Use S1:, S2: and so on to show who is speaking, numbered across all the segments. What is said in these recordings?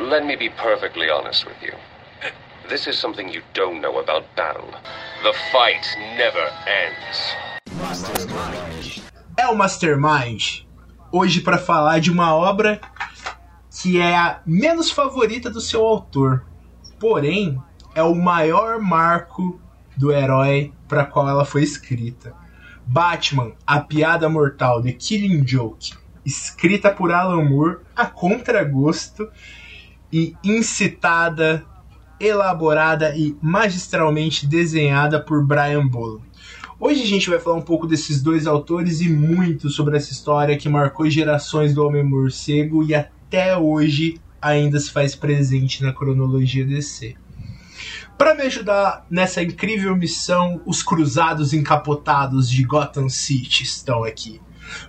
S1: Let me be perfectly honest with you. This is something you don't know about battle. The fight never ends.
S2: É o Mastermind. Hoje para falar de uma obra que é a menos favorita do seu autor. Porém, é o maior marco do herói para qual ela foi escrita. Batman, a piada mortal The Killing Joke, escrita por Alan Moore a contragosto e incitada, elaborada e magistralmente desenhada por Brian Boland. Hoje a gente vai falar um pouco desses dois autores e muito sobre essa história que marcou gerações do Homem-Morcego e até hoje ainda se faz presente na cronologia DC. Para me ajudar nessa incrível missão, os cruzados encapotados de Gotham City estão aqui.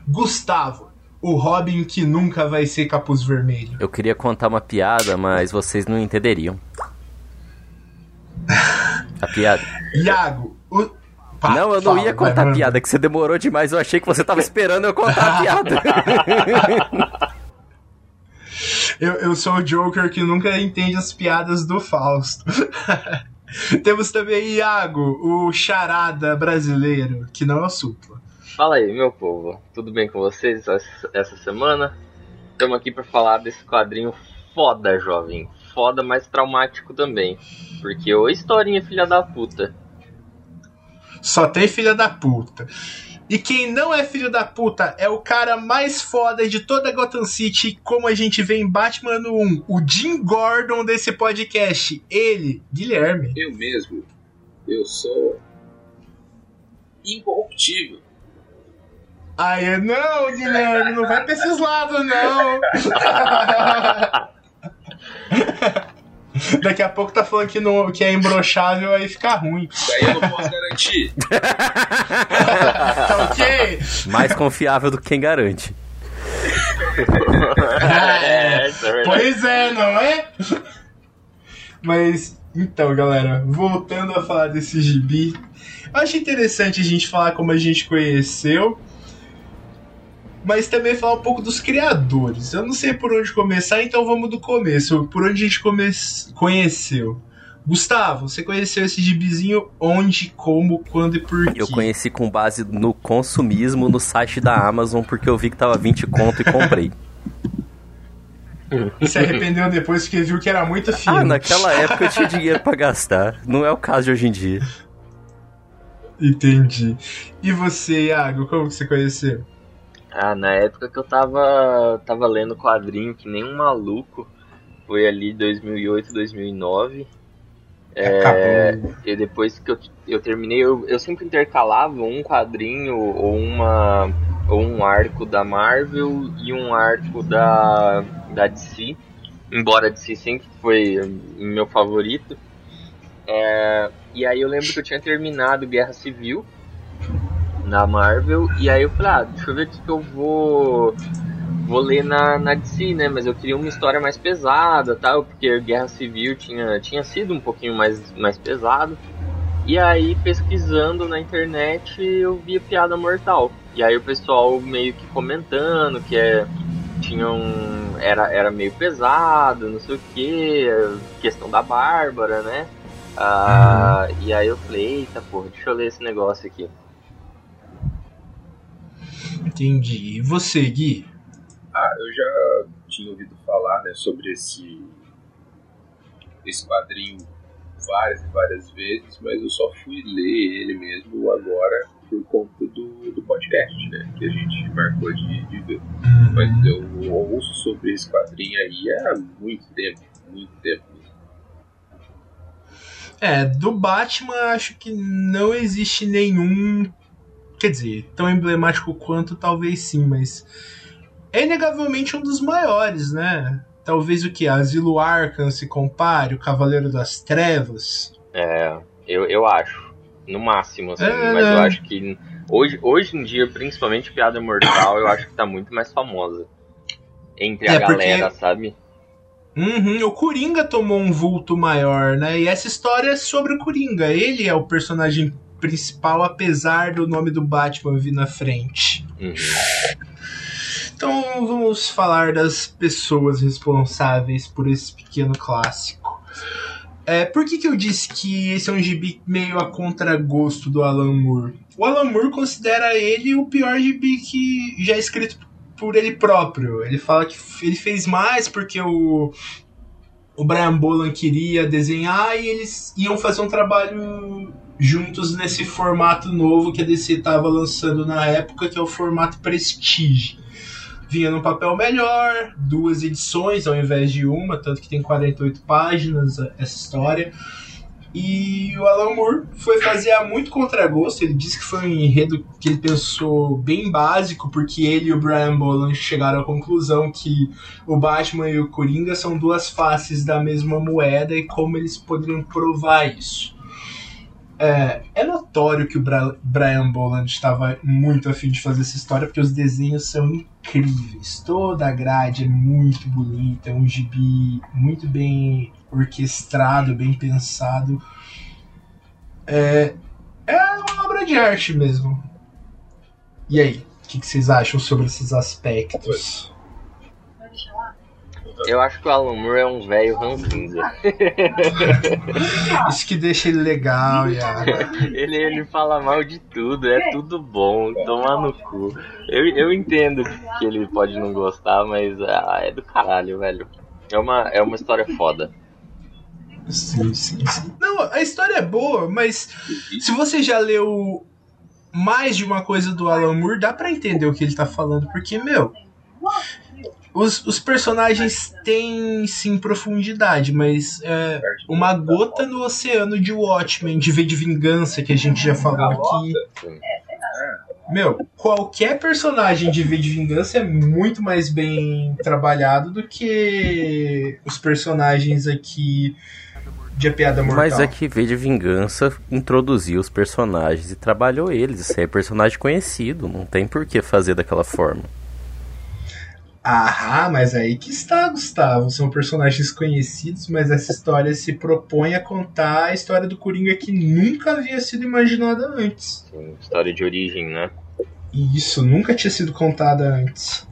S2: Gustavo, o Robin que nunca vai ser capuz vermelho.
S3: Eu queria contar uma piada, mas vocês não entenderiam. A piada.
S2: Iago, o...
S3: Pá, não, eu não fala, ia contar a piada, que você demorou demais. Eu achei que você tava esperando eu contar a piada.
S2: eu, eu sou o Joker que nunca entende as piadas do Fausto. Temos também Iago, o charada brasileiro, que não é o supla.
S4: Fala aí, meu povo. Tudo bem com vocês essa semana? Estamos aqui para falar desse quadrinho foda, jovem. Foda, mas traumático também. Porque ô historinha filha da puta.
S2: Só tem filha da puta. E quem não é filho da puta é o cara mais foda de toda Gotham City, como a gente vê em Batman 1, o Jim Gordon desse podcast. Ele, Guilherme.
S5: Eu mesmo. Eu sou incorruptível.
S2: Ai, não, Guilherme, não vai pra esses lados, não. Daqui a pouco tá falando que, não, que é imbrochável, aí fica ruim.
S5: Daí eu não posso garantir.
S2: tá ok?
S3: Mais confiável do que quem garante.
S2: é, é pois é, não é? Mas, então, galera, voltando a falar desse gibi, acho interessante a gente falar como a gente conheceu mas também falar um pouco dos criadores. Eu não sei por onde começar, então vamos do começo. Por onde a gente come conheceu? Gustavo, você conheceu esse gibizinho onde, como, quando e por quê?
S3: Eu conheci com base no consumismo no site da Amazon, porque eu vi que tava 20 conto e comprei.
S2: Se arrependeu depois porque viu que era muito fino.
S3: Ah, naquela época eu tinha dinheiro para gastar. Não é o caso de hoje em dia.
S2: Entendi. E você, Iago, como que você conheceu?
S4: Ah, na época que eu tava, tava lendo quadrinho que nem um maluco, foi ali 2008, 2009. É, e depois que eu, eu terminei, eu, eu sempre intercalava um quadrinho ou, uma, ou um arco da Marvel e um arco da, da DC. Embora a DC sempre foi meu favorito. É, e aí eu lembro que eu tinha terminado Guerra Civil na Marvel. E aí eu falei, ah, deixa eu ver o que, que eu vou vou ler na, na DC, né? Mas eu queria uma história mais pesada, tal, porque Guerra Civil tinha, tinha sido um pouquinho mais, mais pesado. E aí, pesquisando na internet, eu vi a Piada Mortal. E aí o pessoal meio que comentando que é, tinha um, era, era meio pesado, não sei o que, questão da Bárbara, né? Ah, uhum. E aí eu falei, eita porra, deixa eu ler esse negócio aqui.
S2: Entendi. E você, Gui?
S5: Ah, eu já tinha ouvido falar né, sobre esse, esse quadrinho várias e várias vezes, mas eu só fui ler ele mesmo agora por conta do, do podcast, né? Que a gente marcou de, de ver. Uhum. Mas eu ouço sobre esse quadrinho aí há muito tempo, muito tempo.
S2: É, do Batman acho que não existe nenhum Quer dizer, tão emblemático quanto, talvez sim, mas é inegavelmente um dos maiores, né? Talvez o que? Asilo Arkham se compare, o Cavaleiro das Trevas.
S4: É, eu, eu acho. No máximo, assim, é, mas eu acho que hoje, hoje em dia, principalmente Piada Mortal, eu acho que tá muito mais famosa. Entre a é, galera, porque... sabe?
S2: Uhum, o Coringa tomou um vulto maior, né? E essa história é sobre o Coringa. Ele é o personagem principal, apesar do nome do Batman vir na frente. Uhum. Então vamos falar das pessoas responsáveis por esse pequeno clássico. É, por que, que eu disse que esse é um gibi meio a contragosto do Alan Moore? O Alan Moore considera ele o pior gibi que já é escrito por ele próprio. Ele fala que ele fez mais porque o, o Brian Bolan queria desenhar e eles iam fazer um trabalho juntos nesse formato novo que a DC estava lançando na época, que é o formato Prestige. Vinha num papel melhor, duas edições ao invés de uma, tanto que tem 48 páginas essa história. E o Alan Moore foi fazer a muito contragosto. Ele disse que foi um enredo que ele pensou bem básico, porque ele e o Brian Boland chegaram à conclusão que o Batman e o Coringa são duas faces da mesma moeda e como eles poderiam provar isso. É, é notório que o Bra Brian Boland estava muito afim de fazer essa história, porque os desenhos são incríveis. Toda a grade é muito bonita, é um gibi muito bem orquestrado, bem pensado. É, é uma obra de arte mesmo. E aí, o que, que vocês acham sobre esses aspectos?
S4: Eu acho que o Alan Moore é um velho ranzinza.
S2: Isso que deixa ele legal, Yara.
S4: ele, ele fala mal de tudo, é tudo bom, toma no cu. Eu, eu entendo que ele pode não gostar, mas ah, é do caralho, velho. É uma, é uma história foda.
S2: Sim, sim, sim. Não, a história é boa, mas se você já leu mais de uma coisa do Alan Moore, dá pra entender o que ele tá falando, porque, meu, os, os personagens têm sim profundidade, mas é, uma gota no oceano de Watchmen, de V de Vingança, que a gente já falou aqui. Meu, qualquer personagem de V de Vingança é muito mais bem trabalhado do que os personagens aqui de A Piada Mortal.
S3: Mas é que V de Vingança introduziu os personagens e trabalhou eles. Isso é personagem conhecido, não tem por que fazer daquela forma.
S2: Ah, mas aí que está, Gustavo. São personagens conhecidos, mas essa história se propõe a contar a história do Coringa que nunca havia sido imaginada antes.
S4: Sim, história de origem, né?
S2: E isso nunca tinha sido contada antes.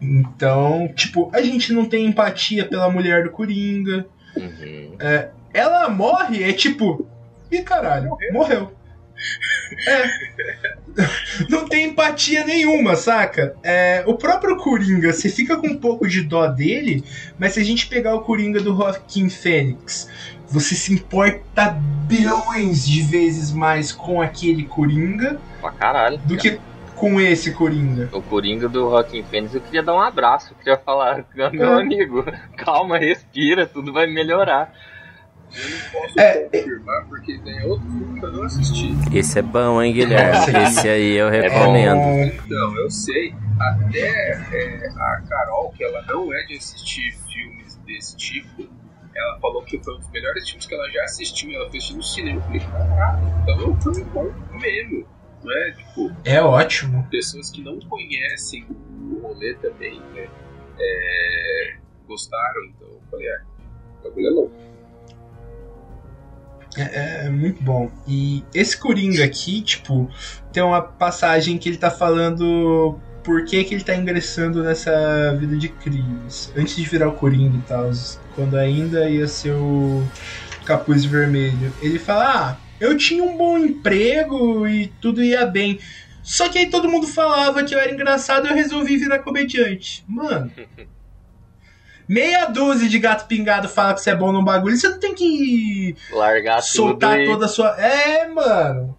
S2: Então, tipo, a gente não tem empatia pela mulher do Coringa.
S4: Uhum.
S2: É, ela morre, é tipo. Ih, caralho, morreu. morreu. É. Não tem empatia nenhuma, saca? É, o próprio Coringa, você fica com um pouco de dó dele, mas se a gente pegar o Coringa do Joaquim Fênix, você se importa bilhões de vezes mais com aquele Coringa
S4: pra caralho,
S2: do que com esse Coringa.
S4: O Coringa do Joaquim Fênix, eu queria dar um abraço, eu queria falar, meu é. amigo, calma, respira, tudo vai melhorar.
S5: Eu não posso é, confirmar porque tem outro filme que eu não assisti.
S3: Esse é bom, hein, Guilherme? Esse aí eu recomendo.
S5: É então, eu sei. Até é, a Carol, que ela não é de assistir filmes desse tipo, ela falou que foi um dos melhores filmes que ela já assistiu. Ela fez no cinema. Eu falei, então é um filme bom mesmo. Não é? Tipo,
S2: é ótimo.
S5: Pessoas que não conhecem o rolê também, né? É, gostaram, então eu falei, ah, o bagulho é louco.
S2: É, é, muito bom. E esse Coringa aqui, tipo, tem uma passagem que ele tá falando por que, que ele tá ingressando nessa vida de crimes. Antes de virar o Coringa e tal, quando ainda ia ser o Capuz Vermelho. Ele fala: Ah, eu tinha um bom emprego e tudo ia bem. Só que aí todo mundo falava que eu era engraçado e eu resolvi virar comediante. Mano. meia dúzia de gato pingado fala que você é bom no bagulho, você não tem que
S4: largar
S2: soltar toda a sua. É, mano.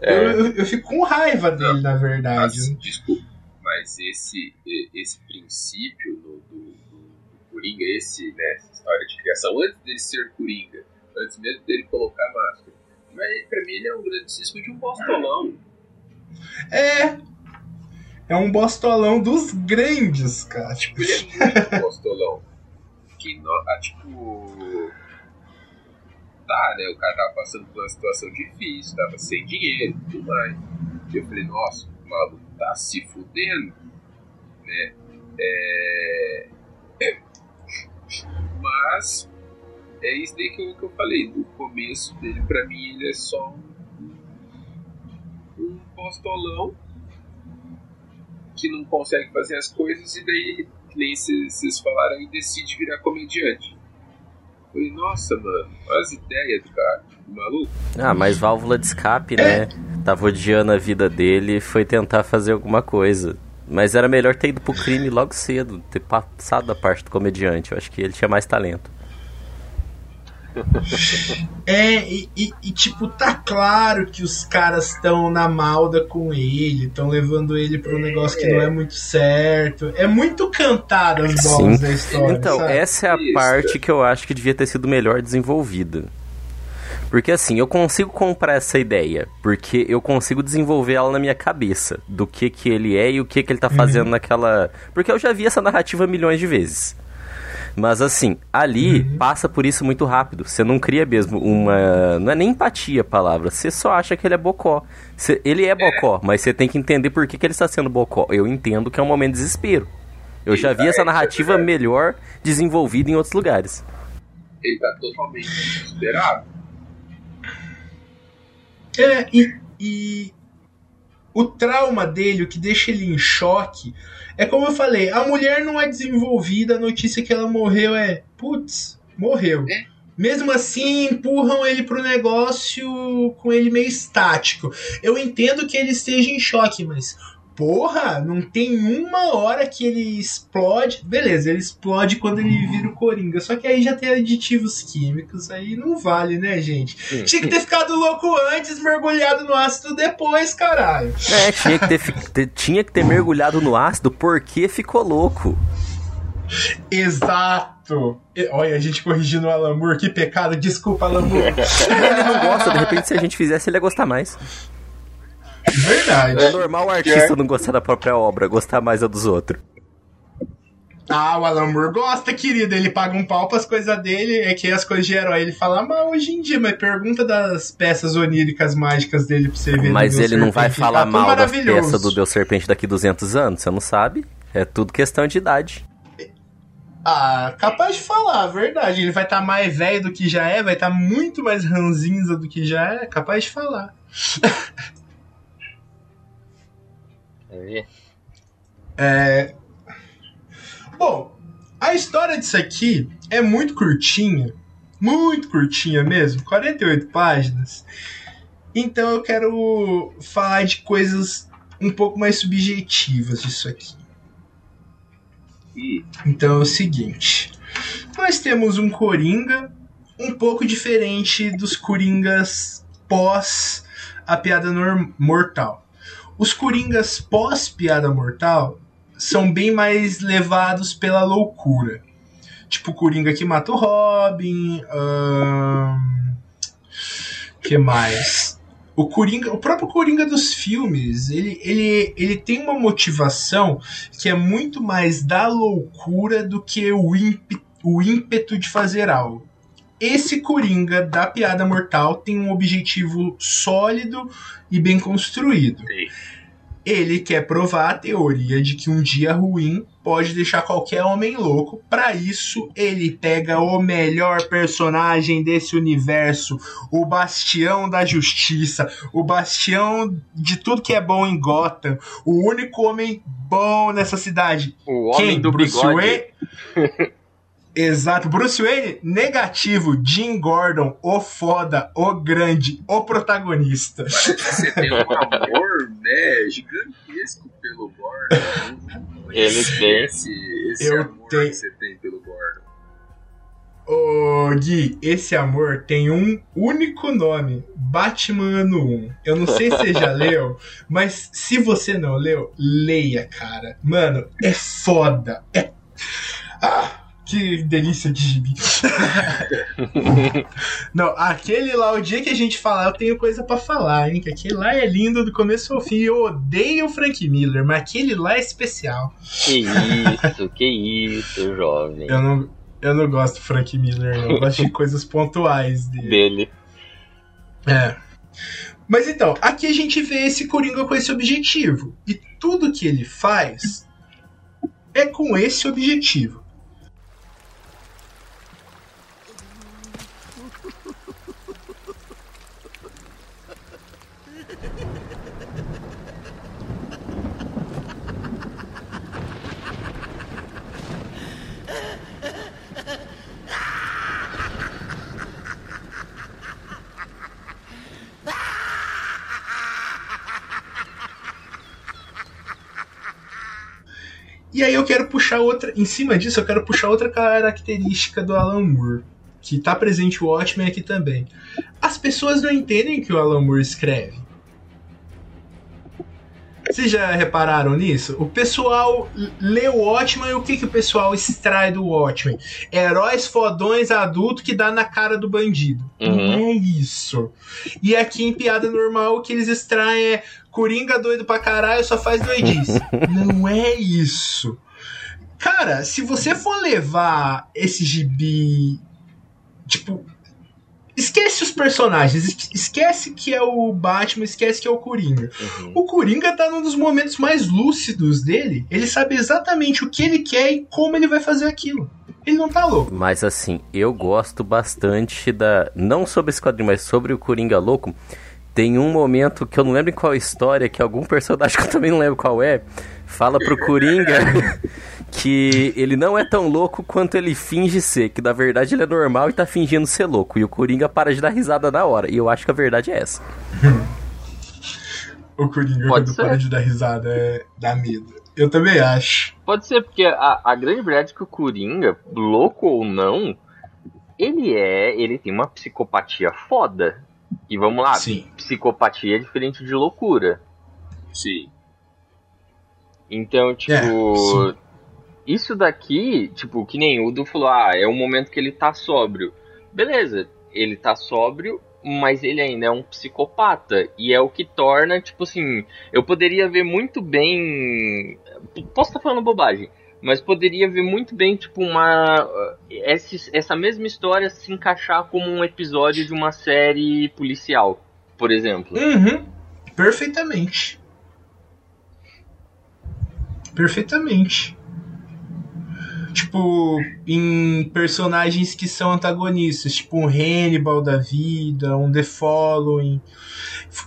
S2: É. Eu, eu, eu, fico com raiva dele, não, na verdade.
S5: Mas, desculpa, mas esse, esse princípio do, do, do, Coringa, esse, né, essa história de criação, antes dele ser Coringa, antes mesmo dele colocar a máscara, mas pra mim ele é um grandíssimo de um bostolão.
S2: É, é um bostolão dos grandes, cara.
S5: Tipo, ele é bostolão que, ah, tipo. Tá, né? O cara tava passando por uma situação difícil, tava sem dinheiro e tudo mais. E eu falei, nossa, o maluco tá se fudendo, né? É... Mas é isso daí que eu, que eu falei. No começo dele, pra mim, ele é só um, um postolão que não consegue fazer as coisas e daí, nem vocês falaram, decide virar comediante. Eu falei, nossa, mano, as ideias do cara, maluco.
S3: Ah, mas válvula de escape, né? Tava odiando a vida dele e foi tentar fazer alguma coisa. Mas era melhor ter ido pro crime logo cedo, ter passado da parte do comediante. Eu acho que ele tinha mais talento.
S2: É, e, e, e, tipo, tá claro que os caras estão na malda com ele, estão levando ele pra um negócio que não é muito certo. É muito cantado as bolas da história.
S3: Então,
S2: sabe?
S3: essa é a Isso. parte que eu acho que devia ter sido melhor desenvolvida. Porque assim, eu consigo comprar essa ideia, porque eu consigo desenvolver ela na minha cabeça, do que que ele é e o que que ele tá fazendo uhum. naquela... Porque eu já vi essa narrativa milhões de vezes. Mas assim, ali uhum. passa por isso muito rápido. Você não cria mesmo uma. Não é nem empatia a palavra. Você só acha que ele é bocó. Você... Ele é bocó, mas você tem que entender por que, que ele está sendo bocó. Eu entendo que é um momento de desespero. Eu já vi essa narrativa melhor desenvolvida em outros lugares.
S5: Ele tá totalmente desesperado.
S2: É, e, e o trauma dele, o que deixa ele em choque, é como eu falei, a mulher não é desenvolvida, a notícia que ela morreu é, putz, morreu. É. Mesmo assim, empurram ele pro negócio com ele meio estático. Eu entendo que ele esteja em choque, mas porra, não tem uma hora que ele explode. Beleza, ele explode quando ele vira o Coringa. Só que aí já tem aditivos químicos, aí não vale, né, gente? Sim. Tinha que ter ficado louco antes, mergulhado no ácido depois, caralho.
S3: É, tinha que ter, tinha que ter mergulhado no ácido porque ficou louco.
S2: Exato. Olha, a gente corrigindo o Alamur, que pecado. Desculpa, Alamur.
S3: ele não gosta, de repente, se a gente fizesse, ele ia gostar mais.
S2: Verdade.
S3: É normal o artista não gostar da própria obra, gostar mais a dos outros.
S2: Ah, o Alan Moore gosta, querido. Ele paga um pau pras coisas dele, é que as coisas de herói ele fala mal hoje em dia, mas pergunta das peças oníricas mágicas dele pra você ver.
S3: Mas ele não vai falar tá mal das peças do Deus Serpente daqui 200 anos, você não sabe? É tudo questão de idade.
S2: Ah, capaz de falar, verdade. Ele vai estar tá mais velho do que já é, vai estar tá muito mais ranzinza do que já é, capaz de falar. É... Bom, a história disso aqui é muito curtinha, muito curtinha mesmo, 48 páginas. Então eu quero falar de coisas um pouco mais subjetivas disso aqui. Então é o seguinte: nós temos um Coringa um pouco diferente dos Coringas pós a piada mortal. Os Coringas pós-Piada Mortal são bem mais levados pela loucura. Tipo o Coringa que mata o Robin. Hum, que mais? O Coringa, o próprio Coringa dos filmes, ele, ele, ele tem uma motivação que é muito mais da loucura do que o ímpeto, o ímpeto de fazer algo. Esse Coringa da Piada Mortal tem um objetivo sólido e bem construído. Sim. Ele quer provar a teoria de que um dia ruim pode deixar qualquer homem louco. Para isso, ele pega o melhor personagem desse universo, o bastião da justiça, o bastião de tudo que é bom em Gotham, o único homem bom nessa cidade.
S4: O homem Quem? do Bruce bigode. Wayne?
S2: Exato. Bruce Wayne, negativo. Jim Gordon, o foda, o grande, o protagonista.
S5: Você tem um amor, né, gigantesco pelo Gordon.
S4: Ele tem.
S5: Esse, esse Eu amor tenho... que você tem pelo Gordon.
S2: Ô Gui, esse amor tem um único nome: Batman ano 1. Eu não sei se você já leu, mas se você não leu, leia, cara. Mano, é foda. É. Ah! Que delícia de gibi. Não, aquele lá, o dia que a gente falar, eu tenho coisa para falar, hein? Que aquele lá é lindo do começo ao fim. Eu odeio o Frank Miller, mas aquele lá é especial.
S4: Que isso, que isso, jovem.
S2: Eu não, eu não gosto do Frank Miller, eu gosto de coisas pontuais dele.
S4: dele.
S2: É. Mas então, aqui a gente vê esse Coringa com esse objetivo. E tudo que ele faz é com esse objetivo. E aí eu quero puxar outra. Em cima disso, eu quero puxar outra característica do Alan Moore. Que tá presente o Watchmen aqui também. As pessoas não entendem que o Alan Moore escreve. Vocês já repararam nisso? O pessoal lê o Watchmen e o que, que o pessoal extrai do Watchmen? Heróis fodões adultos que dá na cara do bandido. Uhum. Não é isso. E aqui em Piada Normal o que eles extraem é Coringa doido pra caralho só faz doidice. Não é isso. Cara, se você for levar esse gibi. Tipo, Esquece os personagens, esquece que é o Batman, esquece que é o Coringa. Uhum. O Coringa tá num dos momentos mais lúcidos dele. Ele sabe exatamente o que ele quer e como ele vai fazer aquilo. Ele não tá louco.
S3: Mas assim, eu gosto bastante da. Não sobre esse quadrinho, mas sobre o Coringa louco. Tem um momento que eu não lembro em qual história, que algum personagem que eu também não lembro qual é, fala pro Coringa que ele não é tão louco quanto ele finge ser, que na verdade ele é normal e tá fingindo ser louco. E o Coringa para de dar risada na hora. E eu acho que a verdade é essa.
S2: o Coringa Pode quando ser. para de dar risada é dá medo. Eu também acho.
S4: Pode ser, porque a, a grande verdade é que o Coringa, louco ou não, ele é. ele tem uma psicopatia foda. E vamos lá, Sim. psicopatia é diferente de loucura.
S5: Sim.
S4: Então, tipo, é, isso daqui, tipo, que nem o Du falou, ah, é um momento que ele tá sóbrio. Beleza, ele tá sóbrio, mas ele ainda é um psicopata. E é o que torna, tipo assim, eu poderia ver muito bem. Posso estar tá falando bobagem, mas poderia ver muito bem, tipo, uma. Essa, essa mesma história se encaixar como um episódio de uma série policial, por exemplo.
S2: Uhum. Perfeitamente. Perfeitamente. Tipo, em personagens que são antagonistas, tipo um Hannibal da vida, um The Following.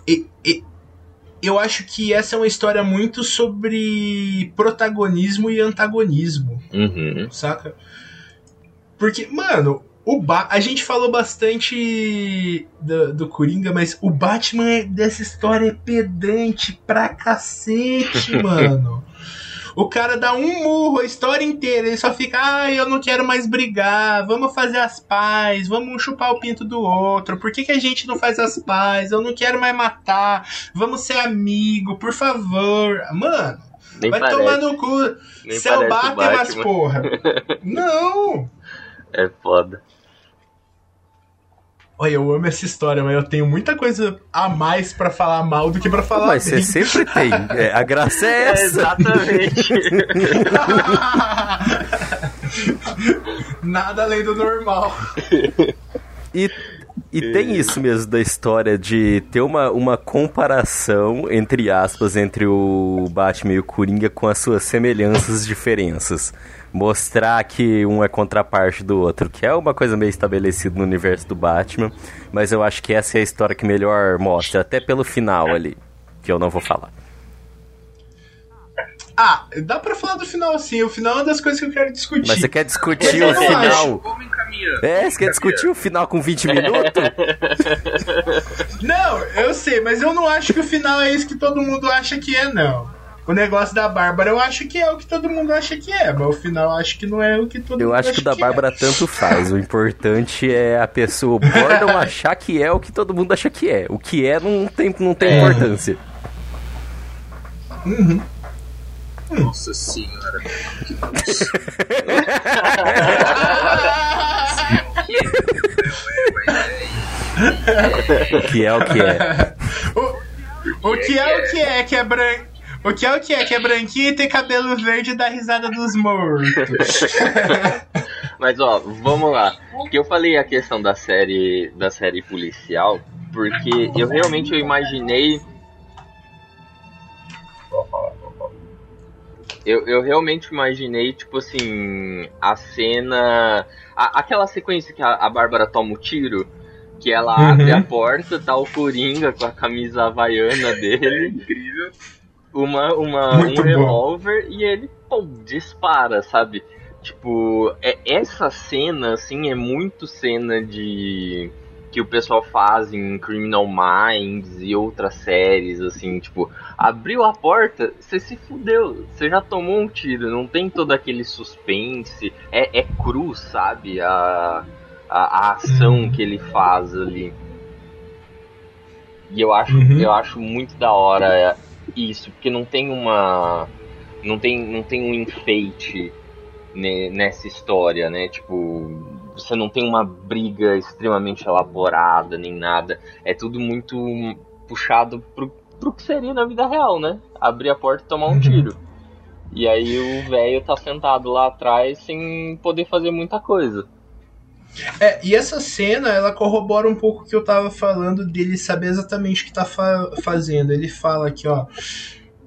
S2: E, e, eu acho que essa é uma história muito sobre protagonismo e antagonismo.
S4: Uhum.
S2: Saca? Porque, mano, o ba a gente falou bastante do, do Coringa, mas o Batman dessa história é pedante pra cacete, mano. O cara dá um murro a história inteira, ele só fica, ah, eu não quero mais brigar, vamos fazer as pazes, vamos chupar o pinto do outro, por que, que a gente não faz as pazes? Eu não quero mais matar, vamos ser amigo, por favor. Mano, Nem vai parece. tomar no cu. Nem Céu bate, mas porra. não!
S4: É foda.
S2: Olha, eu amo essa história, mas eu tenho muita coisa a mais para falar mal do que para falar
S3: Mas bem. você sempre tem. É, a graça é essa. É
S4: exatamente.
S2: Nada além do normal.
S3: E e tem isso mesmo da história de ter uma, uma comparação, entre aspas, entre o Batman e o Coringa com as suas semelhanças e diferenças mostrar que um é contraparte do outro, que é uma coisa meio estabelecida no universo do Batman, mas eu acho que essa é a história que melhor mostra, até pelo final ali, que eu não vou falar.
S2: Ah, dá pra falar do final sim. O final é uma das coisas que eu quero discutir.
S3: Mas você quer discutir o final? É, você quer discutir o final com 20 minutos?
S2: Não, eu sei, mas eu não acho que o final é isso que todo mundo acha que é, não. O negócio da Bárbara eu acho que é o que todo mundo acha que é, mas o final eu acho que não é o que todo
S3: eu
S2: mundo
S3: acho
S2: acha
S3: que o da Bárbara
S2: é.
S3: tanto faz. O importante é a pessoa, o Gordon achar que é o que todo mundo acha que é. O que é não tem, não tem é. importância.
S2: Uhum.
S5: Nossa senhora.
S3: o que é o que é.
S2: O, o que é o que é que é branco. O que é o que é? Que é branquinho e tem cabelo verde e dá risada dos mortos.
S4: Mas ó, vamos lá. Que eu falei a questão da série da série policial, porque eu realmente eu imaginei. Eu, eu realmente imaginei, tipo assim, a cena. A, aquela sequência que a, a Bárbara toma o tiro que ela uhum. abre a porta, tá o Coringa com a camisa havaiana dele.
S5: É incrível
S4: uma, uma, um revólver e ele, pô, dispara, sabe? Tipo, é, essa cena, assim, é muito cena de. Que o pessoal faz em Criminal Minds e outras séries, assim, tipo, abriu a porta, você se fudeu, você já tomou um tiro, não tem todo aquele suspense, é, é cru, sabe? A, a, a ação uhum. que ele faz ali. E eu acho, uhum. eu acho muito da hora isso, porque não tem uma. Não tem, não tem um enfeite nessa história, né? Tipo, você não tem uma briga extremamente elaborada nem nada. É tudo muito puxado pro, pro que seria na vida real, né? Abrir a porta e tomar um tiro. E aí o velho tá sentado lá atrás sem poder fazer muita coisa.
S2: É, e essa cena, ela corrobora um pouco o que eu tava falando dele saber exatamente o que tá fa fazendo. Ele fala aqui, ó.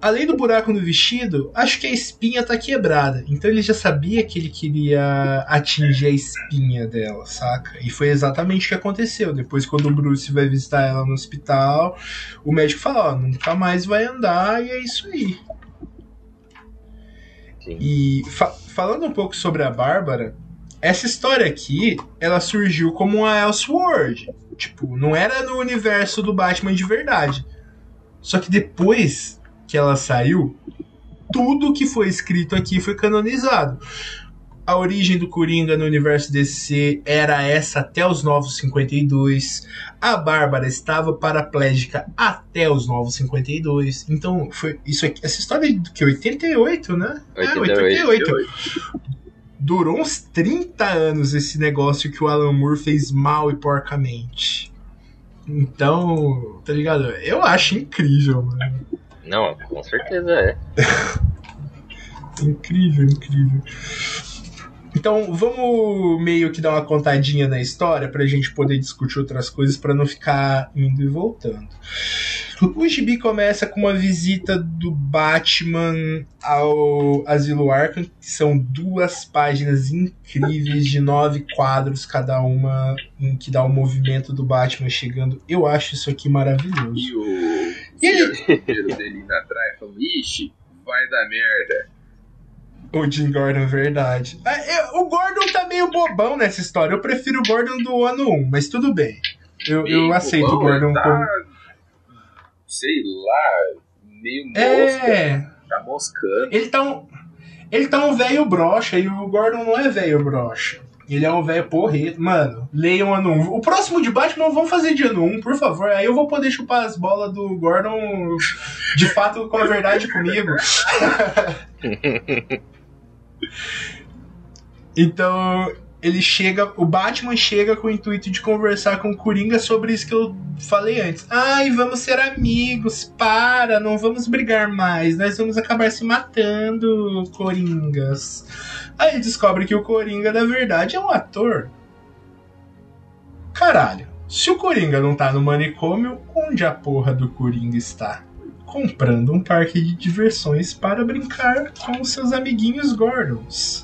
S2: Além do buraco no vestido, acho que a espinha tá quebrada. Então ele já sabia que ele queria atingir a espinha dela, saca? E foi exatamente o que aconteceu. Depois, quando o Bruce vai visitar ela no hospital, o médico fala: Ó, nunca mais vai andar, e é isso aí. Sim. E fa falando um pouco sobre a Bárbara, essa história aqui, ela surgiu como uma Elseworld. Tipo, não era no universo do Batman de verdade. Só que depois que ela saiu, tudo que foi escrito aqui foi canonizado. A origem do Coringa no universo DC era essa até os Novos 52. A Bárbara estava paraplégica até os Novos 52. Então, foi isso aqui. Essa história é do que? 88, né? 88. É, 88. 88 durou uns 30 anos esse negócio que o Alan Moore fez mal e porcamente. Então, tá ligado? Eu acho incrível, mano.
S4: Não, com certeza é.
S2: incrível, incrível. Então, vamos meio que dar uma contadinha na história pra gente poder discutir outras coisas para não ficar indo e voltando. O gibi começa com uma visita do Batman ao Asilo Arkham, que são duas páginas incríveis de nove quadros cada uma, em que dá o movimento do Batman chegando. Eu acho isso aqui maravilhoso.
S5: E o e ele... dele indo atrás falou, ixi, vai dar merda.
S2: O Jim Gordon, verdade. É, o Gordon tá meio bobão nessa história. Eu prefiro o Gordon do ano 1, mas tudo bem. Eu, eu aceito o Gordon
S5: tá... como sei lá, meio mosca, é... tá moscando.
S2: Ele tá um, ele tá um velho brocha e o Gordon não é velho brocha. Ele é um velho porreto. Mano, leiam ano 1. O próximo de Batman vamos fazer de ano 1, por favor. Aí eu vou poder chupar as bolas do Gordon de fato com a verdade comigo. então, ele chega, o Batman chega com o intuito de conversar com o Coringa sobre isso que eu falei antes. Ai, vamos ser amigos, para, não vamos brigar mais, nós vamos acabar se matando, Coringas. Aí descobre que o Coringa, na verdade, é um ator. Caralho, se o Coringa não tá no manicômio, onde a porra do Coringa está? Comprando um parque de diversões para brincar com seus amiguinhos Gordons.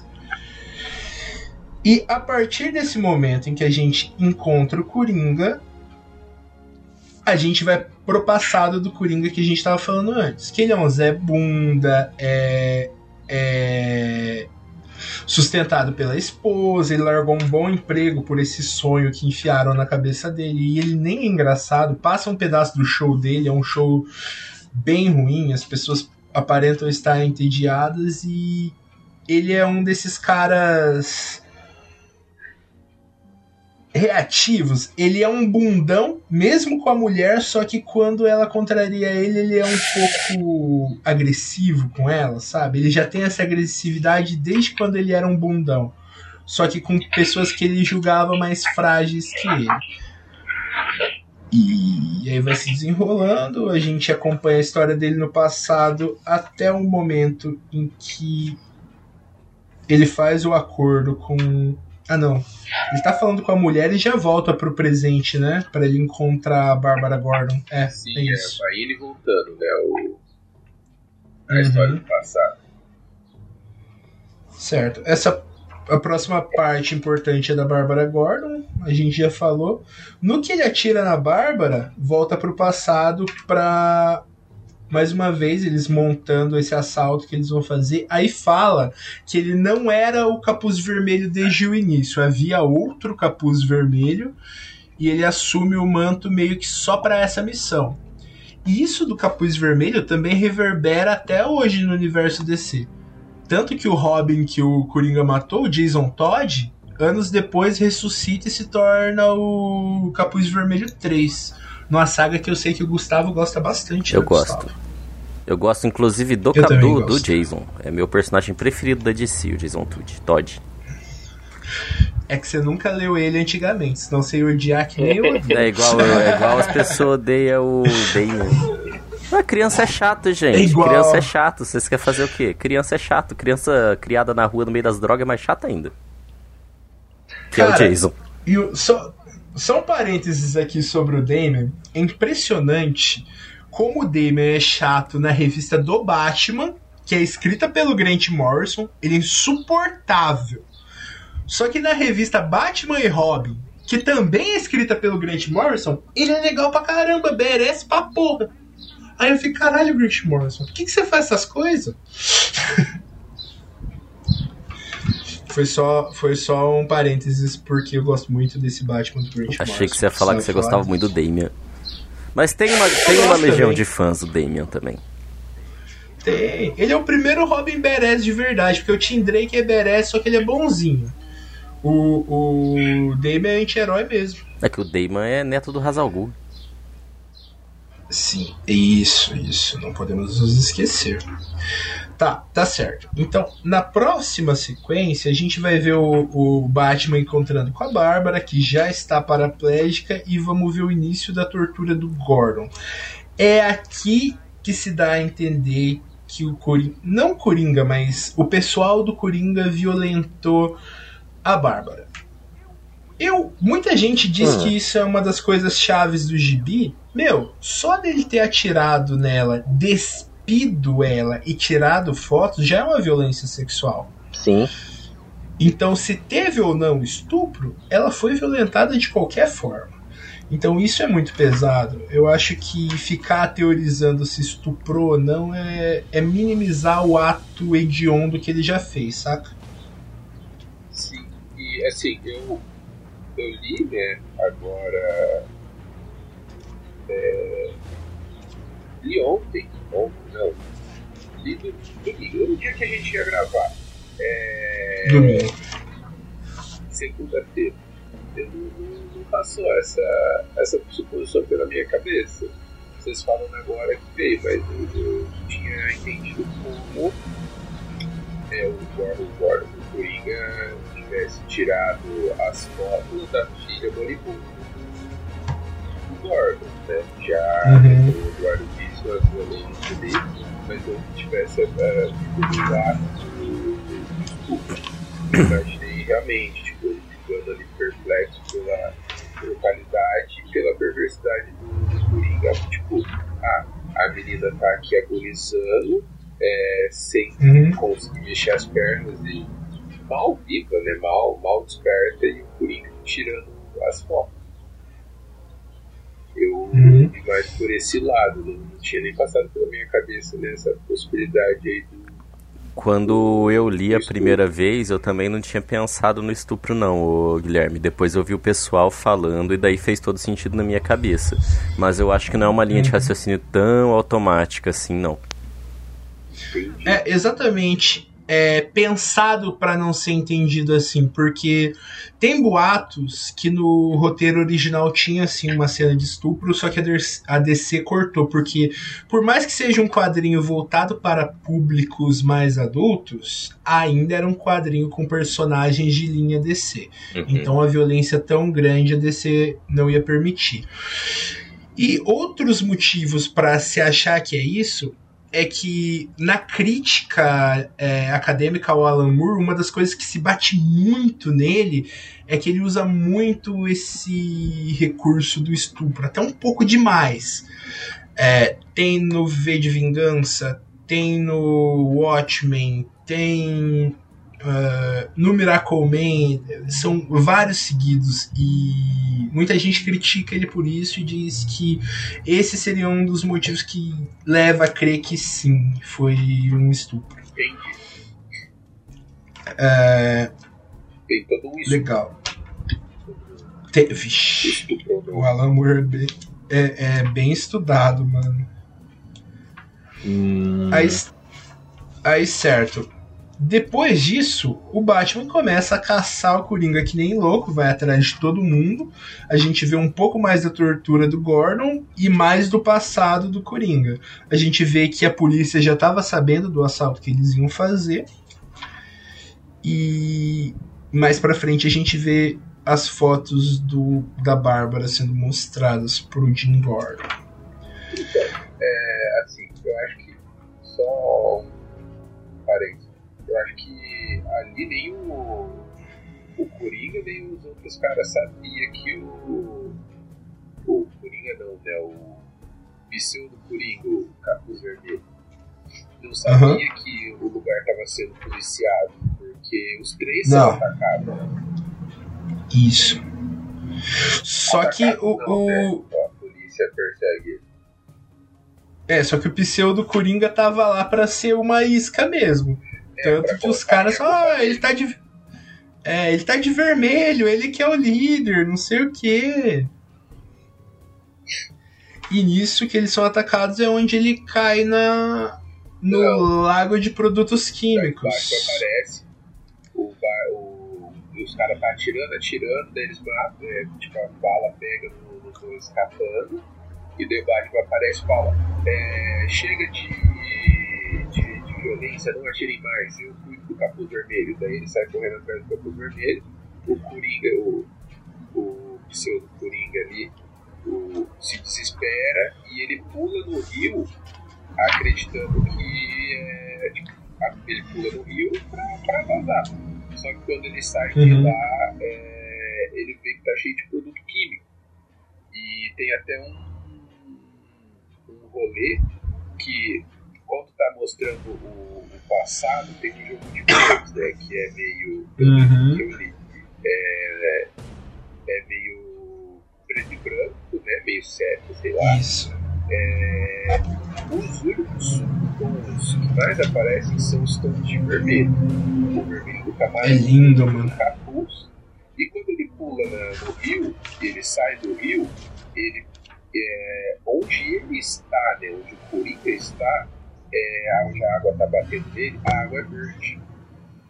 S2: E a partir desse momento em que a gente encontra o Coringa, a gente vai pro passado do Coringa que a gente estava falando antes. Que ele é um Zé Bunda, é, é sustentado pela esposa, ele largou um bom emprego por esse sonho que enfiaram na cabeça dele. E ele nem é engraçado, passa um pedaço do show dele, é um show bem ruim, as pessoas aparentam estar entediadas e ele é um desses caras reativos, ele é um bundão, mesmo com a mulher, só que quando ela contraria ele, ele é um pouco agressivo com ela, sabe? Ele já tem essa agressividade desde quando ele era um bundão. Só que com pessoas que ele julgava mais frágeis que ele. E aí vai se desenrolando, a gente acompanha a história dele no passado até o momento em que ele faz o acordo com ah, não. Ele tá falando com a mulher e já volta pro presente, né? Pra ele encontrar a Bárbara Gordon. É,
S5: Sim,
S2: é,
S5: isso. é vai ele voltando, né? O... A uhum. história do passado.
S2: Certo. Essa a próxima parte importante é da Bárbara Gordon, a gente já falou. No que ele atira na Bárbara, volta pro passado pra mais uma vez eles montando esse assalto que eles vão fazer. Aí fala que ele não era o capuz vermelho desde o início, havia outro capuz vermelho e ele assume o manto meio que só para essa missão. E isso do Capuz Vermelho também reverbera até hoje no universo DC. Tanto que o Robin que o Coringa matou, o Jason Todd, anos depois ressuscita e se torna o Capuz Vermelho 3. Numa saga que eu sei que o Gustavo gosta bastante.
S3: Eu
S2: né,
S3: gosto.
S2: Gustavo?
S3: Eu gosto inclusive do,
S2: Eu também
S3: do. Jason. É meu personagem preferido da DC, o Jason Todd. Todd.
S2: É que você nunca leu ele antigamente, senão você ia odiar que nem eu.
S3: É igual, é igual as pessoas odeiam o Damian. Ah, criança é chato, gente.
S2: É igual.
S3: Criança é chato. Vocês querem fazer o quê? Criança é chato. Criança criada na rua no meio das drogas é mais chata ainda. Que é o
S2: Cara,
S3: Jason.
S2: E o- só, só um parênteses aqui sobre o Damon. É impressionante como o Damon é chato na revista do Batman, que é escrita pelo Grant Morrison. Ele é insuportável. Só que na revista Batman e Robin, que também é escrita pelo Grant Morrison, ele é legal pra caramba, merece pra porra. Aí eu fico, caralho, Grant Morrison, por que, que você faz essas coisas? Foi só, foi só um parênteses, porque eu gosto muito desse Batman do Grant Morrison.
S3: Achei que você ia falar que você gostava muito do. Damian. Mas tem uma, tem uma legião
S2: também.
S3: de fãs do Damian também.
S2: Tem. Ele é o primeiro Robin Beres de verdade, porque o Tim Drake é Beres, só que ele é bonzinho. O, o Damon é anti-herói mesmo.
S3: É que o Damon é neto do Hazalgu.
S2: Sim, isso, isso. Não podemos nos esquecer. Tá, tá certo. Então, na próxima sequência, a gente vai ver o, o Batman encontrando com a Bárbara, que já está paraplégica, e vamos ver o início da tortura do Gordon. É aqui que se dá a entender que o Coringa. Não Coringa, mas o pessoal do Coringa violentou a Bárbara. Eu, muita gente diz
S3: Hum.
S2: que isso é uma das coisas chaves do gibi. Meu, só dele ter atirado nela, despido ela e tirado fotos já é uma violência sexual.
S4: Sim.
S2: Então, se teve ou não estupro, ela foi violentada de qualquer forma. Então, isso é muito pesado. Eu acho que ficar teorizando se estuprou ou não é, é minimizar o ato hediondo que ele já fez, saca?
S5: Sim, e assim, eu, eu li, né, agora. É, li ontem, ontem, não. Li do, domingo, no dia que a gente ia gravar. É,
S2: Domingo.
S5: segunda-feira. Eu Não, não, passou essa, essa suposição pela minha cabeça. Vocês falando agora que veio, mas eu, eu tinha entendido como é, o Gordon, o Gordon do Coringa tivesse tirado as fotos da filha moribunda do Gordon, né? Já
S2: Uhum.
S5: o Eduardo disse a violência dele, mas eu tivesse essa dificuldade do do estupro. Eu imaginei realmente, tipo, ele ficando ali perplexo pela brutalidade e pela perversidade do, do Coringa. Tipo, ah, a menina tá aqui agonizando, é, sem
S2: Uhum.
S5: conseguir mexer as pernas e mal viva, né? Mal, mal desperta e o Coringa tirando as fotos. Eu
S2: Uhum.
S5: vi mais por esse lado, não, não tinha nem passado pela minha cabeça nessa possibilidade aí do.
S3: Quando eu li a primeira vez, eu também não tinha pensado no estupro, não, Guilherme. Depois eu vi o pessoal falando e daí fez todo sentido na minha cabeça. Mas eu acho que não é uma linha de raciocínio tão automática assim, não.
S2: É, exatamente. É pensado pra não ser entendido assim, porque tem boatos que no roteiro original tinha assim uma cena de estupro, só que a DC a DC cortou, porque por mais que seja um quadrinho voltado para públicos mais adultos, ainda era um quadrinho com personagens de linha DC.
S3: Uhum.
S2: Então a violência tão grande a DC não ia permitir. E outros motivos para se achar que é isso é que na crítica é, acadêmica ao Alan Moore, uma das coisas que se bate muito nele é que ele usa muito esse recurso do estupro, até um pouco demais. É, tem no V de Vingança, tem no Watchmen, tem ah, no Miracle Man, são vários seguidos e muita gente critica ele por isso e diz que esse seria um dos motivos que leva a crer que sim, foi um estupro.
S5: Entendi.
S2: É,
S5: Tem todo um estudo
S2: legal. Te... Vixe, o Alan Moore é bem, é, é bem estudado, mano. Hum. Aí, aí, certo. Depois disso, o Batman começa a caçar o Coringa que nem louco, vai atrás de todo mundo. A gente vê um pouco mais da tortura do Gordon e mais do passado do Coringa. A gente vê que a polícia já estava sabendo do assalto que eles iam fazer. E mais para frente a gente vê as fotos do, da Bárbara sendo mostradas por Jim Gordon.
S5: Então, é, assim, eu acho que só parênteses eu acho que ali nem o, o Coringa nem os outros caras sabia que o. O Coringa não, né? O pseudo Coringa, o Capuz Vermelho. Não sabia uhum. que o lugar estava sendo policiado, porque os três não. são atacados.
S2: Isso. Só que o. Não,
S5: o... Né? A polícia persegue
S2: É, só que o pseudo Coringa tava lá para ser uma isca mesmo. Tanto que os caras falam, ah, ele tá de. É, ele tá de vermelho, ele que é o líder, não sei o quê. E nisso que eles são atacados é onde ele cai na no não. lago de produtos químicos.
S5: O aparece, o, o, os caras tá atirando, atirando, daí eles matam, é, tipo, a bala pega no, no dois escapando, e o debate aparece e fala, é, chega de violência, não atirem mais, eu fui do capuz vermelho. Daí ele sai correndo atrás do capuz vermelho, o Coringa, o, o pseudo Coringa ali, o, se desespera e ele pula no rio, acreditando que é, tipo, ele pula no rio pra, pra vazar. Só que quando ele sai de uhum. lá, é, ele vê que tá cheio de produto químico. E tem até um, um rolê que quando tá mostrando o, o, passado, tem um jogo de cores, né? Que é meio. Uhum. Que eu li. É, é meio preto e branco, né? Meio certo, sei lá.
S2: Isso.
S5: É, os únicos tons que mais aparecem são os tons de vermelho. O vermelho do cavalo.
S2: É lindo, mano.
S5: Capuz. E quando ele pula na, no rio, ele sai do rio, ele é, onde ele está, né, onde o Coringa está, é, onde a água tá batendo nele, a água é verde.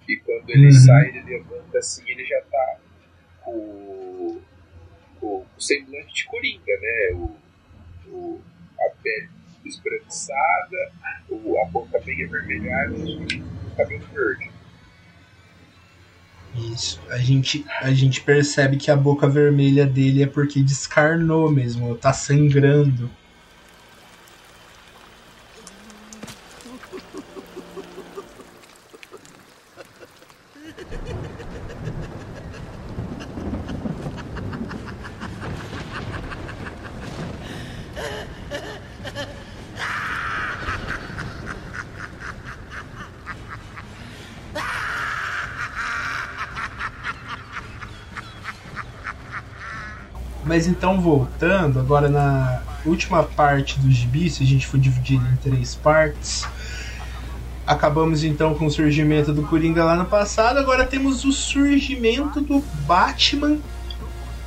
S5: E quando ele uhum. sai, ele levanta assim, ele já tá com o, o, o semblante de coringa, né? O, o, a pele esbranquiçada, o, a boca bem avermelhada e o cabelo verde.
S2: Isso. A gente, a gente percebe que a boca vermelha dele é porque descarnou mesmo, tá sangrando. Mas então, voltando, agora na última parte do gibi, se a gente for dividir em três partes, acabamos então com o surgimento do Coringa lá no passado, agora temos o surgimento do Batman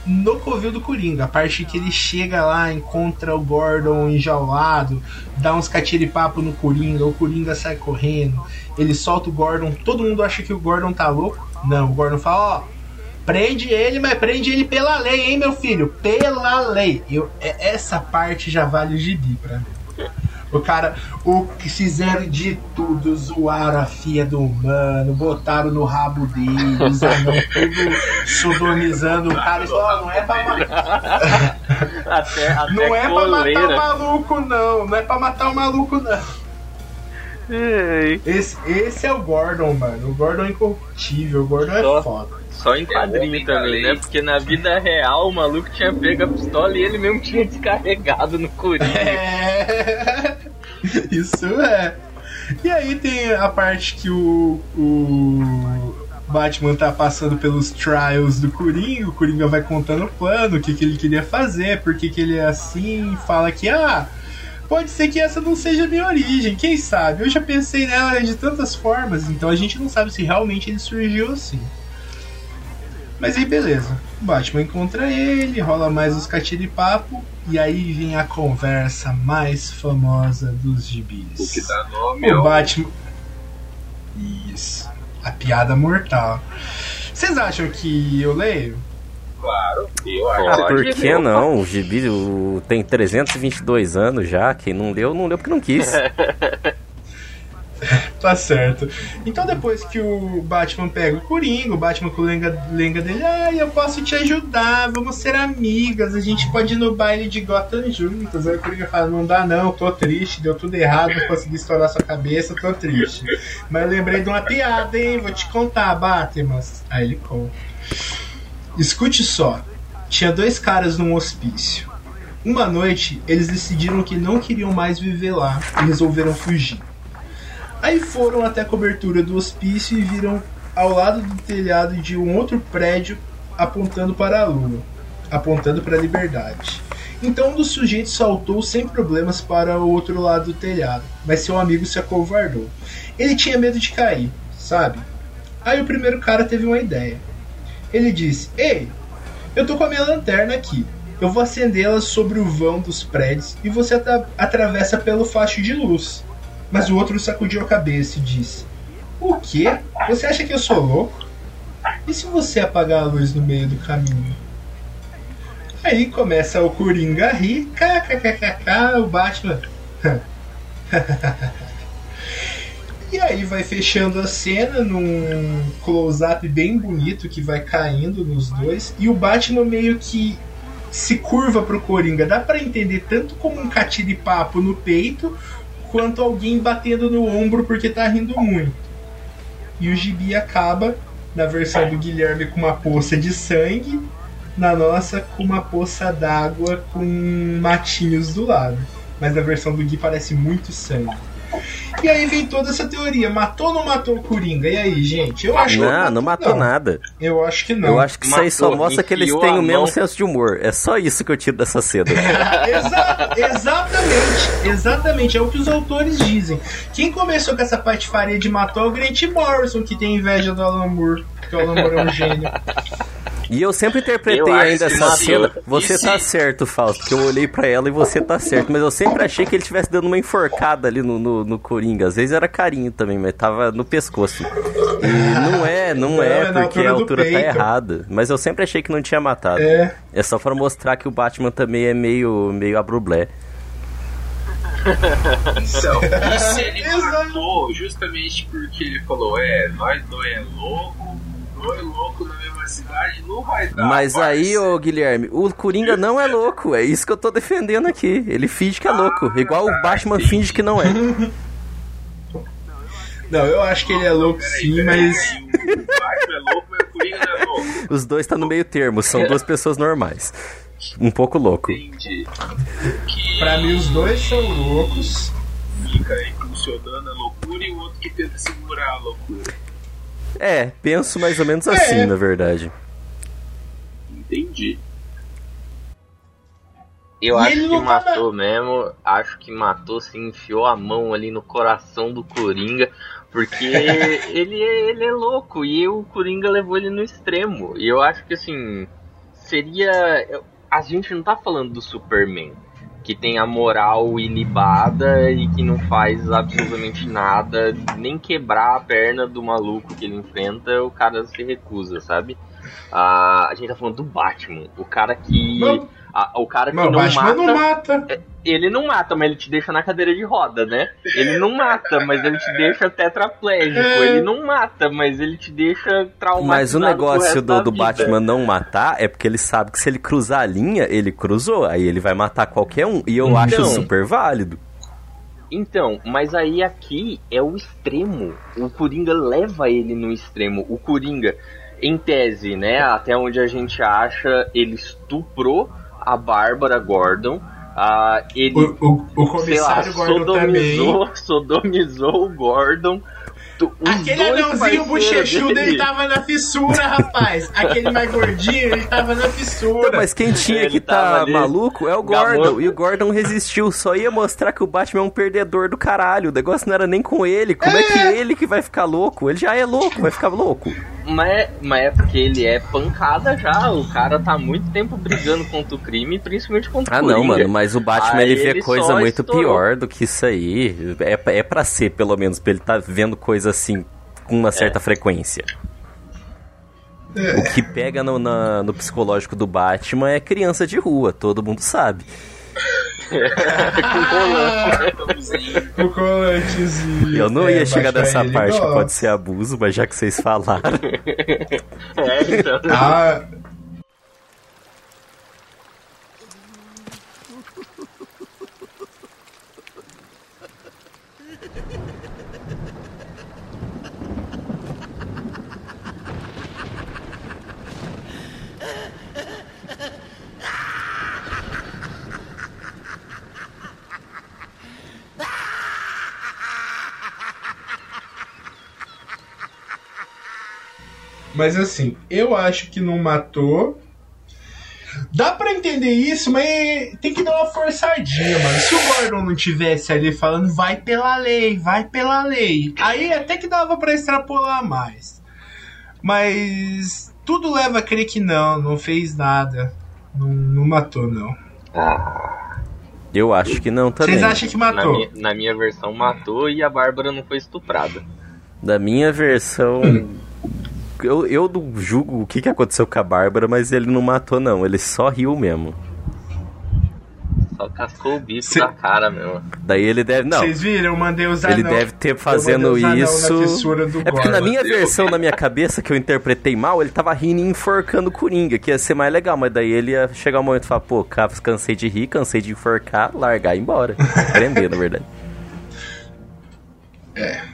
S2: no covil do Coringa. A parte que ele chega lá, encontra o Gordon enjaulado, dá uns catiripapo no Coringa, o Coringa sai correndo, ele solta o Gordon, todo mundo acha que o Gordon tá louco. Não, o Gordon fala, ó, Prende ele, mas prende ele pela lei, hein, meu filho? Pela lei. Eu, é, essa parte já vale o gibi pra mim. O cara, o que fizeram de tudo, zoaram a filha do humano, botaram no rabo dele, usando tudo sodomizando o cara. Isso, não é pra matar. até, até não é pra matar o maluco, não. Não é pra matar o maluco, não. Esse, esse é o Gordon, mano. O Gordon é incorruptível, o Gordon é foda.
S4: Só em quadrinho também, né? Porque na vida real o maluco tinha pego a pistola e ele mesmo tinha descarregado no Coringa.
S2: É... Isso é. E aí tem a parte que o, o Batman tá passando pelos trials do Coringa, o Coringa vai contando o plano, o que, que ele queria fazer, por que, que ele é assim, fala que, ah, pode ser que essa não seja a minha origem, quem sabe? Eu já pensei nela de tantas formas, então a gente não sabe se realmente ele surgiu assim. Mas aí beleza. O Batman encontra ele, rola mais os catiripapo, e aí vem a conversa mais famosa dos gibis.
S5: O que dá nome
S2: O
S5: ao-
S2: Batman. Isso. A piada mortal. Vocês acham que eu leio?
S5: Claro, eu acho.
S3: Ah,
S4: Pode
S3: por que não? O Gibi o- tem 322 anos já. Quem não leu, não leu porque não quis.
S2: Tá certo. Então depois que o Batman pega o Coringa, o Batman com o lenga, lenga dele, ai, eu posso te ajudar, vamos ser amigas, a gente pode ir no baile de Gotham juntas. Aí o Coringa fala, não dá não, tô triste, deu tudo errado, não consegui estourar sua cabeça, tô triste. Mas eu lembrei de uma piada, hein, vou te contar, Batman. Aí ele conta. Escute só, tinha dois caras num hospício. Uma noite, eles decidiram que não queriam mais viver lá e resolveram fugir. Aí foram até a cobertura do hospício e viram ao lado do telhado de um outro prédio apontando para a lua, apontando para a liberdade. Então um dos sujeitos saltou sem problemas para o outro lado do telhado, mas seu amigo se acovardou. Ele tinha medo de cair, sabe? Aí o primeiro cara teve uma ideia. Ele disse: Ei, eu tô com a minha lanterna aqui. Eu vou acendê-la sobre o vão dos prédios e você ata- atravessa pelo facho de luz. Mas o outro sacudiu a cabeça e disse: O quê? Você acha que eu sou louco? E se você apagar a luz no meio do caminho? Aí começa o Coringa a rir, kkkk, o Batman. e aí vai fechando a cena num close-up bem bonito que vai caindo nos dois. E o Batman meio que se curva pro Coringa. Dá pra entender tanto como um catiripapo no peito, quanto alguém batendo no ombro porque tá rindo muito. E o gibi acaba, na versão do Guilherme, com uma poça de sangue, na nossa, com uma poça d'água com matinhos do lado. Mas na versão do Gui parece muito sangue. E aí vem toda essa teoria: matou ou não matou o Coringa? E aí, gente? Eu acho que
S3: Não, não matou nada.
S2: Eu acho que não.
S3: Eu acho que isso aí só
S4: Matou,
S3: mostra que eles têm o mesmo senso de humor. É só isso que eu tiro dessa cena.
S2: Exa- exatamente, exatamente, é o que os autores dizem. Quem começou com essa patifaria de matar é o Grant Morrison, que tem inveja do Alan Moore, porque o Alan Moore é um gênio.
S3: E eu sempre interpretei
S4: Eu
S3: ainda essa cena. Você tá
S5: se-
S3: certo, Fausto, que eu olhei pra ela e você tá certo. Mas eu sempre achei que ele estivesse dando uma enforcada ali no, no, no Coringa. Às vezes era carinho também, mas tava no pescoço. E não é, não,
S2: Não,
S3: é,
S2: é
S3: porque
S2: altura
S3: a altura tá errada. Mas eu sempre achei que não tinha matado.
S2: É.
S3: É só pra mostrar que o Batman também é meio, meio abrublé.
S5: Então, e se ele matou justamente porque ele falou, é, nós dois é louco, dois louco na mesma cidade, não vai dar.
S3: Mas aí, ô Guilherme, o Coringa não é louco. É isso que eu tô defendendo aqui. Ele finge que é louco. Igual o Batman finge que não é.
S2: Não, eu acho que ele é louco
S5: Peraí,
S2: sim,
S5: peraí,
S2: mas.
S5: peraí, O Batman é louco, mas o Coringa não é louco.
S3: Os dois tá no meio termo. São duas pessoas normais. Um pouco louco.
S5: Entendi. Que
S2: Pra mim, os dois são loucos.
S5: fica impulsionando a loucura e o outro que tenta segurar a loucura.
S3: É, penso mais ou menos assim,
S2: É.
S3: na verdade.
S5: Entendi.
S4: Eu
S2: E
S4: acho que
S2: tá
S4: matou mesmo. Acho que matou, se enfiou a mão ali no coração do Coringa. Porque ele, é, ele é louco e o Coringa levou ele no extremo. E eu acho que assim, seria. A gente não tá falando do Superman, que tem a moral ilibada e que não faz absolutamente nada, nem quebrar a perna do maluco que ele enfrenta, o cara se recusa, sabe? Ah, a gente tá falando do Batman, o cara que.
S2: Não,
S4: a- o cara que
S2: não,
S4: não
S2: Batman
S4: mata.
S2: não mata.
S4: Ele não mata, mas ele te deixa na cadeira de roda, né? Ele não mata, mas ele te deixa tetraplégico.
S2: É.
S4: Ele não mata, mas ele te deixa traumatizado.
S3: Mas o negócio do, do. Batman não matar é porque ele sabe que se ele cruzar a linha, ele cruzou. Aí ele vai matar qualquer um. E eu
S4: Então.
S3: acho super válido.
S4: Então, mas aí aqui é o extremo. O Coringa leva ele no extremo. O Coringa, em tese, né? Até onde a gente acha, ele estuprou a Bárbara Gordon. Ah, ele
S2: O, o, o
S4: sei lá,
S2: comissário Gordon também.
S4: sodomizou, sodomizou o Gordon.
S2: Aquele anãozinho bochechudo,
S4: dele.
S2: ele tava na fissura, rapaz. Aquele mais gordinho, ele tava na fissura.
S3: Então, mas quem tinha
S4: Ele
S3: que
S4: tava
S3: tá
S4: ali,
S3: maluco é o. Gordon. E o Gordon resistiu. Só ia mostrar que o Batman é um perdedor do caralho. O negócio não era nem com ele. Como é, que ele que vai ficar louco? Ele já é louco, vai ficar louco.
S4: Mas, mas é porque ele é pancada já. O cara tá muito tempo brigando contra o crime, principalmente contra
S3: ah,
S4: o
S3: Ah, não, mano, mas o Batman
S4: Aí
S3: ele vê
S4: ele
S3: coisa muito
S4: estourou.
S3: pior do que isso aí. É, é pra ser, pelo menos, pra ele tá vendo coisa assim com uma certa frequência. O que pega no, na- no psicológico do Batman é criança de rua, todo mundo sabe.
S2: O colantezinho.
S3: Eu não
S2: É,
S3: ia chegar nessa parte que
S2: gosta.
S3: pode ser abuso, mas já que vocês falaram.
S4: É, então.
S2: Ah, Mas assim, eu acho que não matou. Dá pra entender isso, mas tem que dar uma forçadinha, mano. Se o Gordon não tivesse ali falando, vai pela lei, vai pela lei, aí até que dava pra extrapolar mais. Mas tudo leva a crer que não, não fez nada. Não, não matou, não.
S4: Ah,
S3: Eu acho que não também.
S2: Vocês acham que
S4: na,
S2: matou?
S4: minha, na minha versão matou e a Bárbara não foi estuprada.
S3: Da minha versão. Eu, eu não julgo o que, que aconteceu com a Bárbara, mas ele não matou, não. Ele só riu mesmo.
S4: Só cascou o bico
S2: Cê-
S4: da cara, meu.
S3: Daí ele deve. Não.
S2: Vocês viram? Eu mandei os
S3: Ele
S2: anão-
S3: deve ter fazendo isso.
S2: Na fissura do
S3: É porque na minha
S5: Deus.
S3: versão, na minha cabeça, que eu interpretei mal, ele tava rindo e enforcando o Coringa, que ia ser mais legal, mas daí ele ia chegar um momento e falar, pô, cansei de rir, cansei de enforcar, largar e ir embora. Prender, na verdade.
S2: E-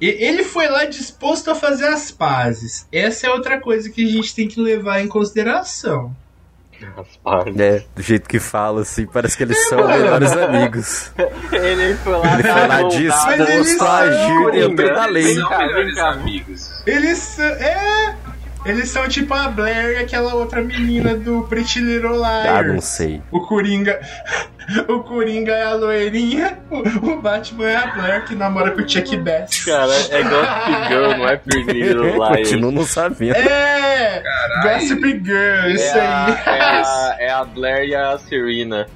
S2: Ele foi lá disposto a fazer as pazes. Essa é outra coisa que a gente tem que levar em consideração.
S4: Raspar.
S3: É, do jeito que fala, assim, parece que eles são melhores amigos.
S4: Ele foi lá,
S3: Ele foi lá disposto
S2: eles
S3: a agir dentro da lei.
S4: Vem
S5: São melhores amigos.
S2: Eles são. É! Eles são tipo a Blair e aquela outra menina do Pretty Little Liars.
S3: Ah, não sei.
S2: O Coringa. O Coringa é a loirinha, o, o Batman é a Blair que namora com o Chuck Bass.
S4: Cara, é Gossip Girl, não é Pretty Little Liars.
S3: Continuo não sabendo.
S2: É! Gossip Girl, isso
S4: É a,
S2: aí.
S4: é, a, é a Blair e a Serena.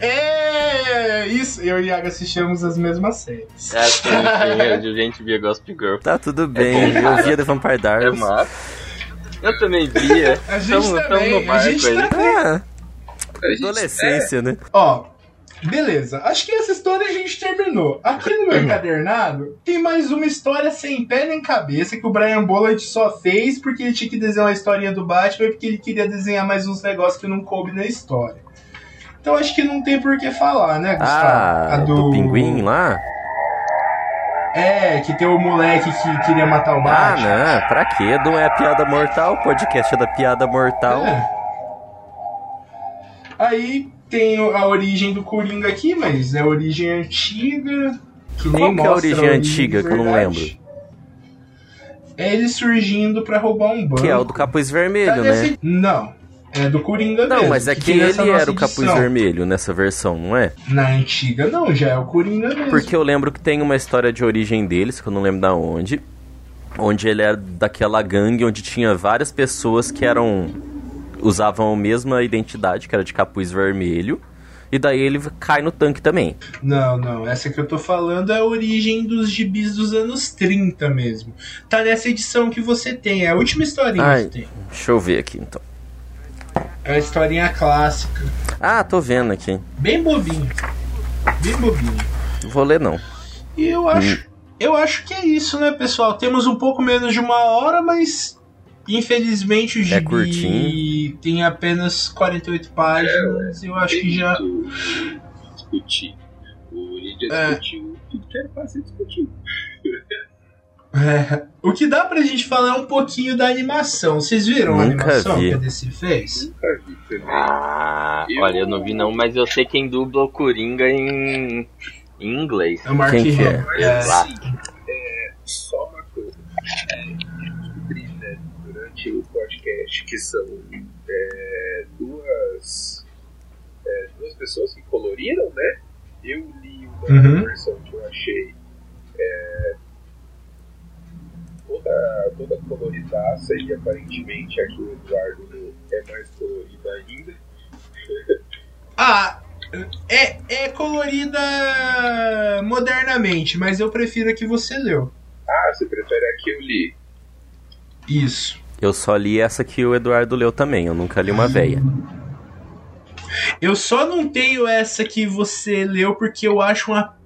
S2: É! Isso, eu e Iago assistimos as mesmas séries.
S4: É assim, sim, a gente via Gossip Girl.
S3: Tá tudo bem,
S4: bom,
S3: eu via The Vampire
S4: É
S3: Diaries.
S4: massa. Eu também via.
S2: A gente
S4: Tamo- tamo
S2: também,
S4: no
S2: a gente
S4: aí.
S2: também.
S3: Ah, adolescência, né?
S2: Ó, beleza. Acho que essa história a gente terminou. Aqui no meu encadernado tem mais uma história sem pé nem cabeça que o Brian Boland só fez porque ele tinha que desenhar uma historinha do Batman e porque ele queria desenhar mais uns negócios que não coube na história. Então acho que não tem por que falar, né, Gustavo?
S3: Ah,
S2: A
S3: do pinguim lá?
S2: É, que tem o moleque que queria matar o
S3: Ah,
S2: Batman.
S3: não, pra quê? Não é a piada mortal, o podcast é da piada mortal.
S2: É. Aí tem a origem do Coringa aqui, mas é a origem antiga. Que nem
S3: Qual que é a
S2: mostra
S3: origem antiga, que eu não lembro?
S2: É ele surgindo pra roubar um banco.
S3: Que é o do capuz vermelho,
S2: Tá
S3: né?
S2: Não. É do Coringa
S3: Não,
S2: mesmo,
S3: mas é
S2: que
S3: que ele era o capuz
S2: edição.
S3: vermelho nessa versão, não é?
S2: Na antiga não, já é o Coringa mesmo.
S3: Porque eu lembro que tem uma história de origem deles, que eu não lembro da onde. Onde ele era daquela gangue onde tinha várias pessoas que eram. usavam a mesma identidade, que era de capuz vermelho. E daí ele cai no tanque também.
S2: Não, não. Essa que eu tô falando é a origem dos gibis dos anos 30 mesmo. Tá nessa edição que você tem, é a última historinha
S3: Ai.
S2: que tem.
S3: Deixa eu ver aqui então.
S2: É a historinha clássica.
S3: Ah, tô vendo aqui.
S2: Bem bobinho. Bem bobinho.
S3: Vou ler não.
S2: E eu acho. Eu acho que é isso, né, pessoal? Temos um pouco menos de uma hora, mas infelizmente o gibi
S3: curtinho.
S2: tem apenas 48 páginas. eu acho que já.
S5: Discutir. O Lídia
S2: É.
S5: discutiu tudo que era pra ser discutido.
S2: É, o que dá pra gente falar é um pouquinho da animação. Vocês viram a
S3: Nunca
S2: animação
S3: vi.
S2: que a DC fez?
S5: Nunca vi também.
S4: Ah,
S5: Eu-
S4: olha, eu não vi não, mas eu sei quem dubla o Coringa em, em inglês.
S2: É o Mark
S3: Quem que é?
S2: É,
S5: assim, é, só uma coisa. É, eu descobri né, durante o podcast que são é, duas, é, duas pessoas que coloriram, né? Eu li uma
S2: Uhum.
S5: versão que eu achei é, toda, toda coloridaça e aparentemente aqui o Eduardo é mais colorida ainda.
S2: ah, é, é colorida modernamente, mas eu prefiro a que você leu.
S5: Ah, você prefere a que eu li?
S2: Isso.
S3: Eu só li essa que o Eduardo leu também, eu nunca li uma ah. veia.
S2: Eu só não tenho essa que você leu porque eu acho uma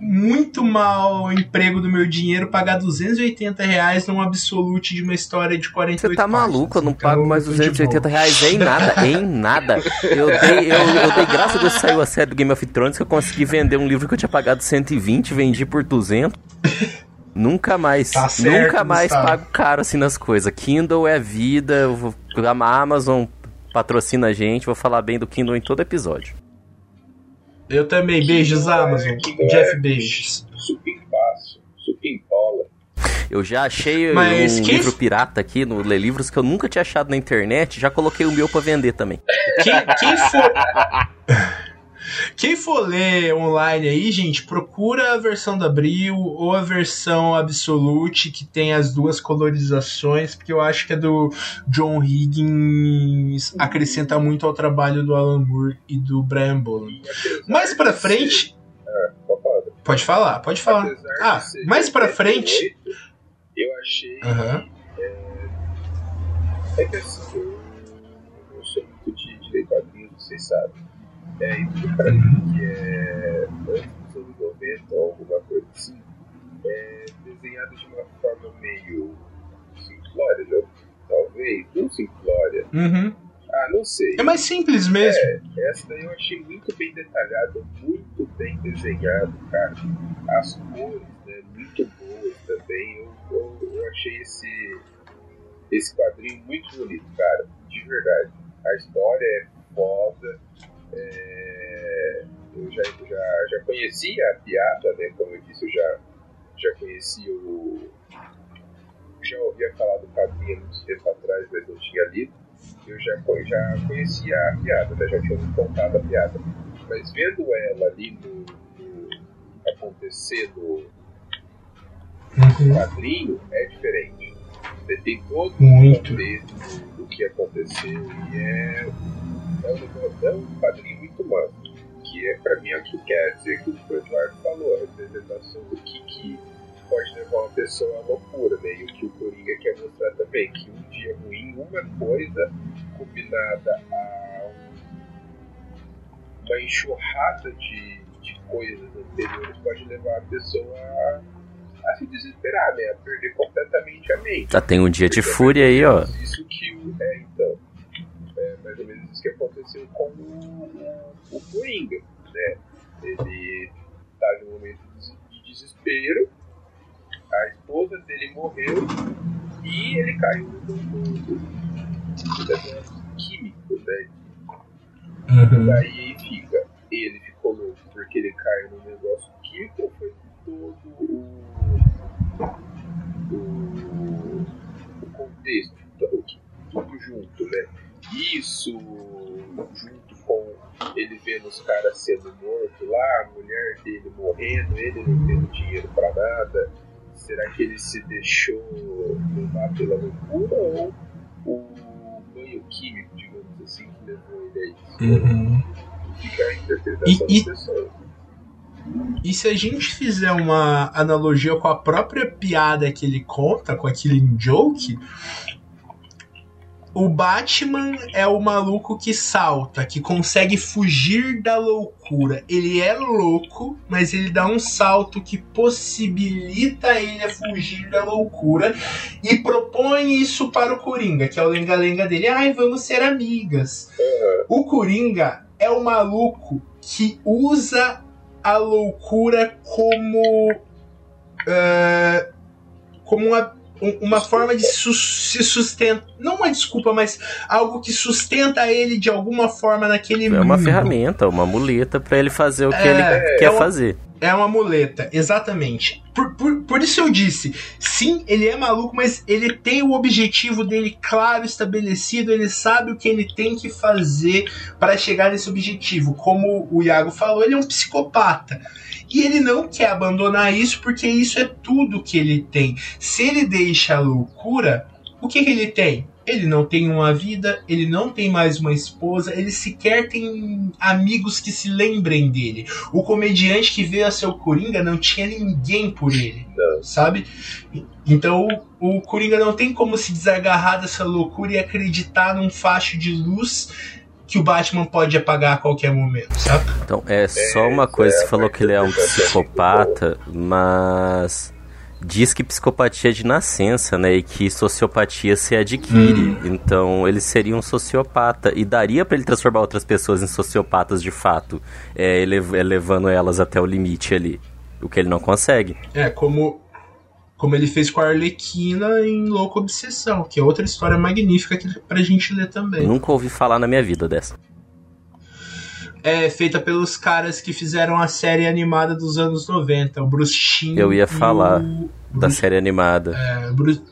S2: muito mal emprego do meu dinheiro pagar 280 reais num absolute de uma história de 48
S3: Você tá
S2: páginas.
S3: maluco? Eu não pago mais 280 reais em nada, em nada. Eu dei, eu, eu dei graças a Deus que saiu a série do Game of Thrones que eu consegui vender um livro que eu tinha pagado 120, vendi por 200. Nunca mais, tá certo, nunca mais Gustavo. pago caro assim nas coisas. Kindle é vida, a Amazon patrocina a gente, vou falar bem do Kindle em todo episódio.
S2: Eu também. Beijos, Amazon. Jeff Bezos.
S5: Supimbaço. Supimpola.
S3: Eu já achei Mas um quem... livro pirata aqui no Lê Livros que eu nunca tinha achado na internet. Já coloquei o meu para vender também.
S2: Quem, quem for. Quem for ler online aí, gente, procura a versão da Abril ou a versão Absolute, que tem as duas colorizações, porque eu acho que a do John Higgins acrescenta muito ao trabalho do Alan Moore e do Brian Boland. Mais pra frente. Pode falar, pode falar. Ah, mais pra frente.
S5: Eu achei.
S2: Uhum.
S5: É, é que assim, eu, eu sou muito de quadrinhos, vocês sabem. É, tudo pra mim que é antes dos anos 90 ou alguma coisa assim, é desenhado de uma forma meio simplória, né? talvez, não simplória.
S2: Uhum.
S5: Ah, não sei.
S2: É mais simples mesmo.
S5: É, essa daí eu achei muito bem detalhada, muito bem desenhado, cara. As cores, né, muito boas também. Eu, eu, eu achei esse, esse quadrinho muito bonito, cara, de verdade. A história é foda é, eu já, já, já conhecia a piada, né? Como eu disse, eu já, já conhecia o. Já ouvia falar do quadrinho muito tempo atrás, mas não tinha lido. Eu já, já conhecia a piada, né? Já tinha me contado a piada. Mas vendo ela ali no, no acontecer no, no quadrinho, é diferente. Você tem todo o contexto do, do que aconteceu e é é um, quadrinho muito massa, que é para mim é o que quer dizer que o Eduardo falou, a representação do que, que pode levar uma pessoa à loucura, né? E o que o Coringa quer mostrar também, que um dia ruim, uma coisa combinada a uma enxurrada de, de coisas anteriores pode levar a pessoa a, a se desesperar, né? A perder completamente a mente.
S3: Já tem um dia de fúria aí, ó.
S5: Isso que o. É mais ou menos isso que aconteceu com o, o Coringa, né? Ele tá num momento de desespero, a esposa dele morreu e ele caiu no químico, né? Uhum. Daí fica, ele ficou louco porque ele caiu no negócio químico foi todo o, o, o contexto, tudo, tudo junto, né? Isso, junto com ele vendo os caras sendo mortos lá, a mulher dele morrendo, ele não tendo dinheiro para nada. Será que ele se deixou levar pela loucura ou o banho químico, digamos assim, que levou ele a isso? Uhum. Fica a interpretação e.
S2: E se a gente fizer uma analogia com a própria piada que ele conta, com aquele joke, o Batman é o maluco que salta, que consegue fugir da loucura. Ele é louco, mas ele dá um salto que possibilita ele a fugir da loucura e propõe isso para o Coringa, que é o lenga-lenga dele. Ai, vamos ser amigas. O Coringa é o maluco que usa a loucura como. Uh, como uma, uma forma de su se sustentar não uma desculpa, mas algo que sustenta ele de alguma forma naquele
S3: é
S2: mundo.
S3: Uma ferramenta, uma muleta para ele fazer o que é, ele quer é uma, fazer.
S2: É uma muleta, exatamente. Por, por, por isso eu disse, sim, ele é maluco, mas ele tem o objetivo dele claro, estabelecido, ele sabe o que ele tem que fazer para chegar nesse objetivo. Como o Iago falou, ele é um psicopata. E ele não quer abandonar isso porque isso é tudo que ele tem. Se ele deixa a loucura, o que, que ele tem? Ele não tem uma vida, ele não tem mais uma esposa, ele sequer tem amigos que se lembrem dele. O comediante que veio a ser o Coringa não tinha ninguém por ele, não. sabe? Então o Coringa não tem como se desagarrar dessa loucura e acreditar num facho de luz que o Batman pode apagar a qualquer momento, sabe?
S3: Então, é só uma coisa, você falou que ele é um psicopata, mas diz que psicopatia é de nascença, né? E que sociopatia se adquire. Hum. Então ele seria um sociopata. E daria para ele transformar outras pessoas em sociopatas de fato, é, elevando elas até o limite ali. O que ele não consegue.
S2: É, como, como ele fez com a Arlequina em Louco Obsessão, que é outra história magnífica que, pra gente ler também.
S3: Nunca ouvi falar na minha vida dessa
S2: é feita pelos caras que fizeram a série animada dos anos 90, o Bruce Timm.
S3: Eu ia falar o... da Bruce... série animada.
S2: É, Bruce...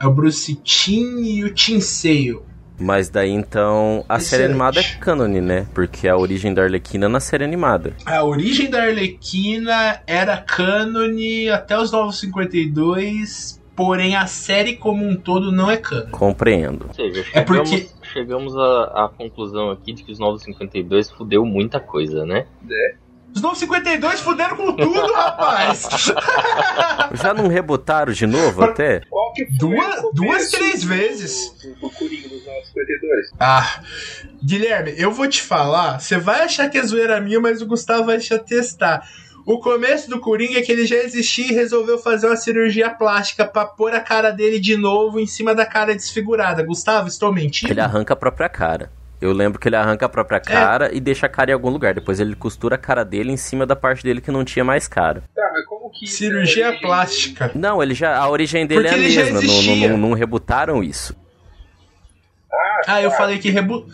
S2: é o Bruce e o Tim Sale.
S3: Mas daí então a Excelente. série animada é cânone, né? Porque a origem da Arlequina é na série animada.
S2: A origem da Arlequina era cânone até os 952, porém a série como um todo não é cânone.
S3: Compreendo.
S4: Ou seja, é porque chegamos à, à conclusão aqui de que os 952 fudeu muita coisa, né?
S2: É. Os 952 fuderam com tudo, rapaz!
S3: Já não rebotaram de novo até?
S2: duas, duas, três vezes. Do, do Coringa dos 952. Ah, Guilherme, eu vou te falar. Você vai achar que é zoeira minha, mas o Gustavo vai te atestar. O começo do Coringa é que ele já existia e resolveu fazer uma cirurgia plástica para pôr a cara dele de novo em cima da cara desfigurada. Gustavo, estou mentindo?
S3: Ele arranca a própria cara. Eu lembro que ele arranca a própria é. cara é. e deixa a cara em algum lugar. Depois ele costura a cara dele em cima da parte dele que não tinha mais cara.
S2: Tá, mas como que. Cirurgia é plástica.
S3: Não, ele já. A origem dele Porque é a mesma. Não, não, não, rebutaram isso.
S2: Ah, ah eu falei que rebu...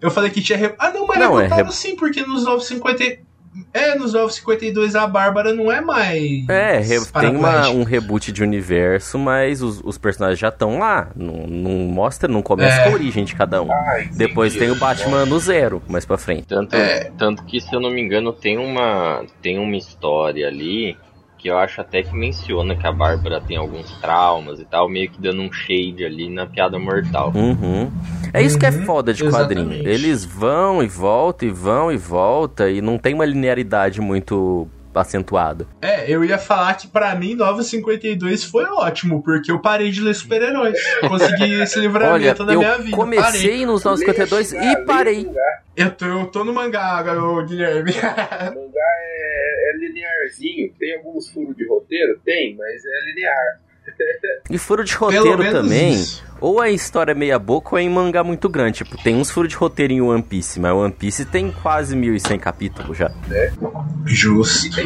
S2: Eu falei que tinha. Re... Ah, não, mas não, é rebutaram é re... sim, porque nos 950. É, nos 952 a Bárbara não é mais.
S3: É, tem uma, um reboot de universo, mas os, os personagens já estão lá. Não, não, mostra, não começa é. com a origem de cada um. Ah, Depois tem o Batman no zero, mais pra frente.
S4: Tanto, é. tanto que, se eu não me engano, tem uma, tem uma história ali que eu acho até que menciona que a Bárbara tem alguns traumas e tal, meio que dando um shade ali na piada mortal.
S3: Uhum. É isso uhum, que é uhum. foda de quadrinho. Exatamente. Eles vão e voltam e vão e volta e não tem uma linearidade muito acentuada.
S2: É, eu ia falar que para mim Nova 52 foi ótimo, porque eu parei de ler super-heróis. Consegui esse livramento Olha, na minha vida.
S3: Comecei
S2: parei.
S3: nos 952 e parei.
S2: Eu tô, eu tô no mangá, Guilherme.
S5: o mangá é, é linearzinho, tem alguns furos de roteiro? Tem, mas é linear.
S3: E furo de roteiro também, isso. ou a história é meia boca ou é em mangá muito grande. Tipo, tem uns furos de roteiro em One Piece, mas One Piece tem quase 1100 capítulos já. É.
S2: Justo.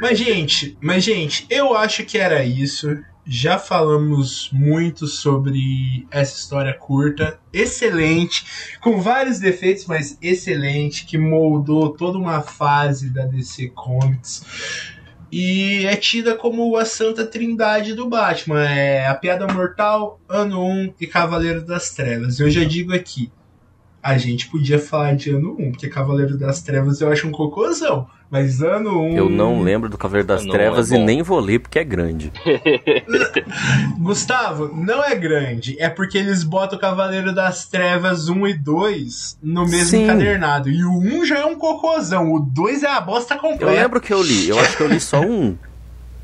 S2: Mas gente, mas gente, eu acho que era isso já falamos muito sobre essa história curta, excelente, com vários defeitos, mas excelente, que moldou toda uma fase da DC Comics. E é tida como a santa trindade do Batman. É a Piada Mortal, Ano 1 e Cavaleiro das Trevas. Eu já digo aqui, a gente podia falar de ano 1, porque Cavaleiro das Trevas eu acho um cocôzão. Mas ano 1.
S3: Eu não lembro do Cavaleiro das Trevas é e nem vou ler porque é grande.
S2: Gustavo, não é grande. É porque eles botam o Cavaleiro das Trevas 1 e 2 no mesmo Sim. encadernado. E o 1 já é um cocôzão. O 2 é a bosta completa.
S3: Eu lembro que eu li. Eu acho que eu li só um.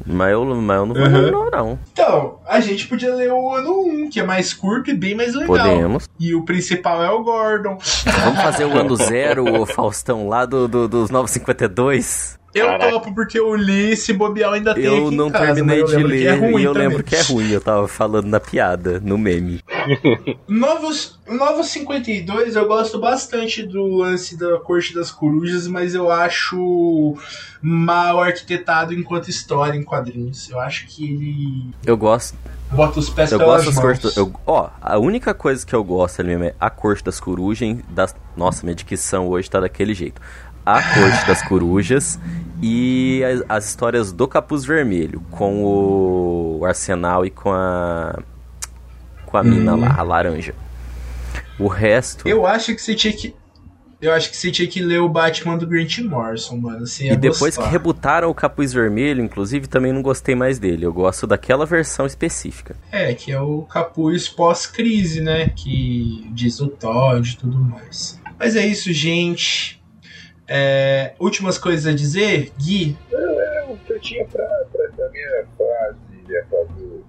S3: Mas eu, mas eu não vou uhum. não, não.
S2: Então, a gente podia ler o ano 1, que é mais curto e bem mais legal.
S3: Podemos.
S2: E o principal é o Gordon.
S3: Vamos fazer o ano 0, o Faustão, lá do, do, dos 952.
S2: Eu Caraca. topo porque eu li esse bobeal ainda tem
S3: Eu não
S2: casa,
S3: terminei de ler é e eu também. lembro que é ruim. Eu tava falando na piada, no meme.
S2: Novos, Novos 52 eu gosto bastante do lance da Corte das Corujas, mas eu acho mal arquitetado enquanto história em quadrinhos. Eu acho que ele.
S3: Eu gosto.
S2: Bota os pés
S3: eu
S2: pelas
S3: gosto
S2: mãos.
S3: Das eu, ó, a única coisa que eu gosto ali mesmo é a Corte das Corujas. Das, nossa, minha dicção hoje tá daquele jeito a Corte das Corujas e as, as, histórias do Capuz Vermelho, com o Arsenal e com a. com a mina lá, a laranja. O resto.
S2: Eu acho que você tinha que. Eu acho que você tinha que ler o Batman do Grant Morrison, mano. e
S3: depois
S2: gostar.
S3: que rebutaram o Capuz Vermelho, inclusive, também não gostei mais dele. Eu gosto daquela versão específica.
S2: É, que é o Capuz pós-crise, né? Que diz o Todd e tudo mais. Mas é isso, gente. É, últimas coisas a dizer, Gui?
S5: É, o que eu tinha pra, pra, da minha frase, minha frase do,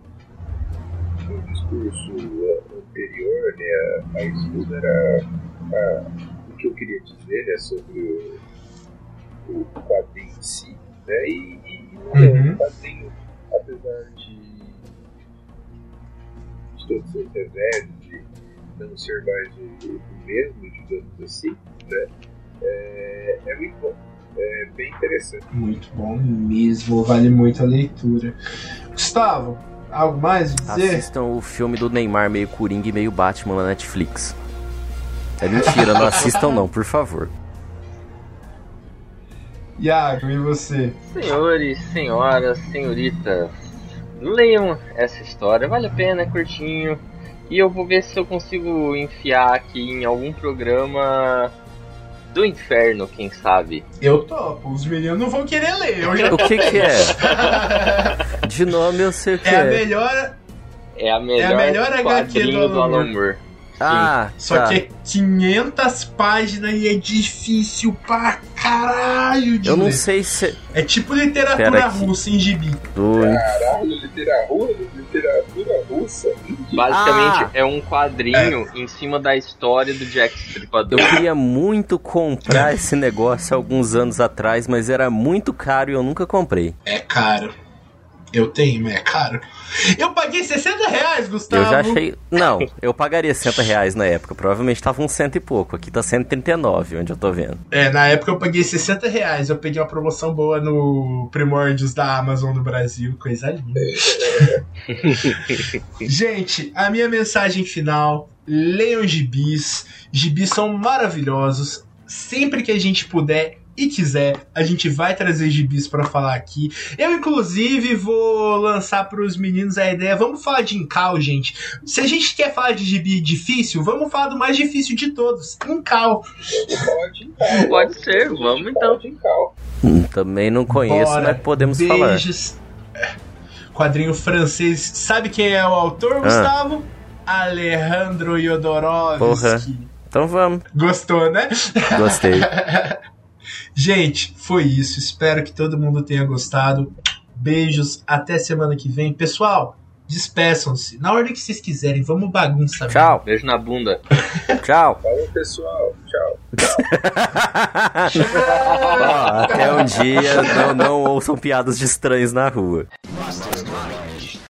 S5: do discurso anterior né, a isso era a, o que eu queria dizer né, sobre o, o quadrinho em si. Né, e, e uhum. o quadrinho, apesar de, de todos ser velhos e não ser mais o, o mesmo, digamos assim, né? É, é muito bom. É bem interessante.
S2: Muito bom mesmo, vale muito a leitura. Gustavo, algo mais a dizer?
S3: Assistam o filme do Neymar meio Coringa e meio Batman na Netflix. É mentira, não assistam não, por favor.
S2: Iago, e você?
S4: Senhores, senhoras, senhoritas, leiam essa história, vale a pena, é curtinho. E eu vou ver se eu consigo enfiar aqui em algum programa do inferno, quem sabe?
S2: Eu topo, os meninos não vão querer ler. Eu já...
S3: O que que é? De nome eu sei o que é.
S2: É a melhor...
S4: É a melhor, é a melhor HQ do, do Alan Moore.
S3: Ah,
S2: Só tá. que é 500 páginas e é difícil pra caralho de
S3: Eu
S2: ler.
S3: não sei se...
S2: É tipo literatura russa em gibi.
S5: Caralho, literatura, literatura russa.
S4: Basicamente ah. é um quadrinho é. em cima da história do Jack Stripador.
S3: Eu queria muito comprar esse negócio alguns anos atrás, mas era muito caro e eu nunca comprei.
S2: É caro. Eu tenho, mas é caro. Eu paguei 60 reais, Gustavo.
S3: Eu já achei. Não, eu pagaria 60 reais na época. Provavelmente tava uns cento e pouco. Aqui tá 139, onde eu tô vendo.
S2: É, na época eu paguei 60 reais. Eu peguei uma promoção boa no Primórdios da Amazon do Brasil. Coisa linda. Gente, a minha mensagem final: leiam gibis. Gibis são maravilhosos. Sempre que a gente puder, e quiser, a gente vai trazer gibis para falar aqui. Eu, inclusive, vou lançar para os meninos a ideia. Vamos falar de Incal, gente. Se a gente quer falar de gibi difícil, vamos falar do mais difícil de todos: Incal.
S4: Pode, pode ser, vamos então.
S3: Hum, também não conheço, Bora. mas podemos
S2: Beijos. falar. Quadrinho francês. Sabe quem é o autor, ah. Gustavo? Alejandro Jodorowsky. Porra.
S3: Então vamos.
S2: Gostou, né?
S3: Gostei.
S2: Gente, foi isso. Espero que todo mundo tenha gostado. Beijos, até semana que vem. Pessoal, despeçam-se. Na ordem que vocês quiserem, vamos bagunça.
S3: Tchau.
S4: Beijo na bunda.
S3: Tchau.
S5: Falou, pessoal. Tchau.
S3: Tchau. até um dia não, não ouçam piadas de estranhos na rua.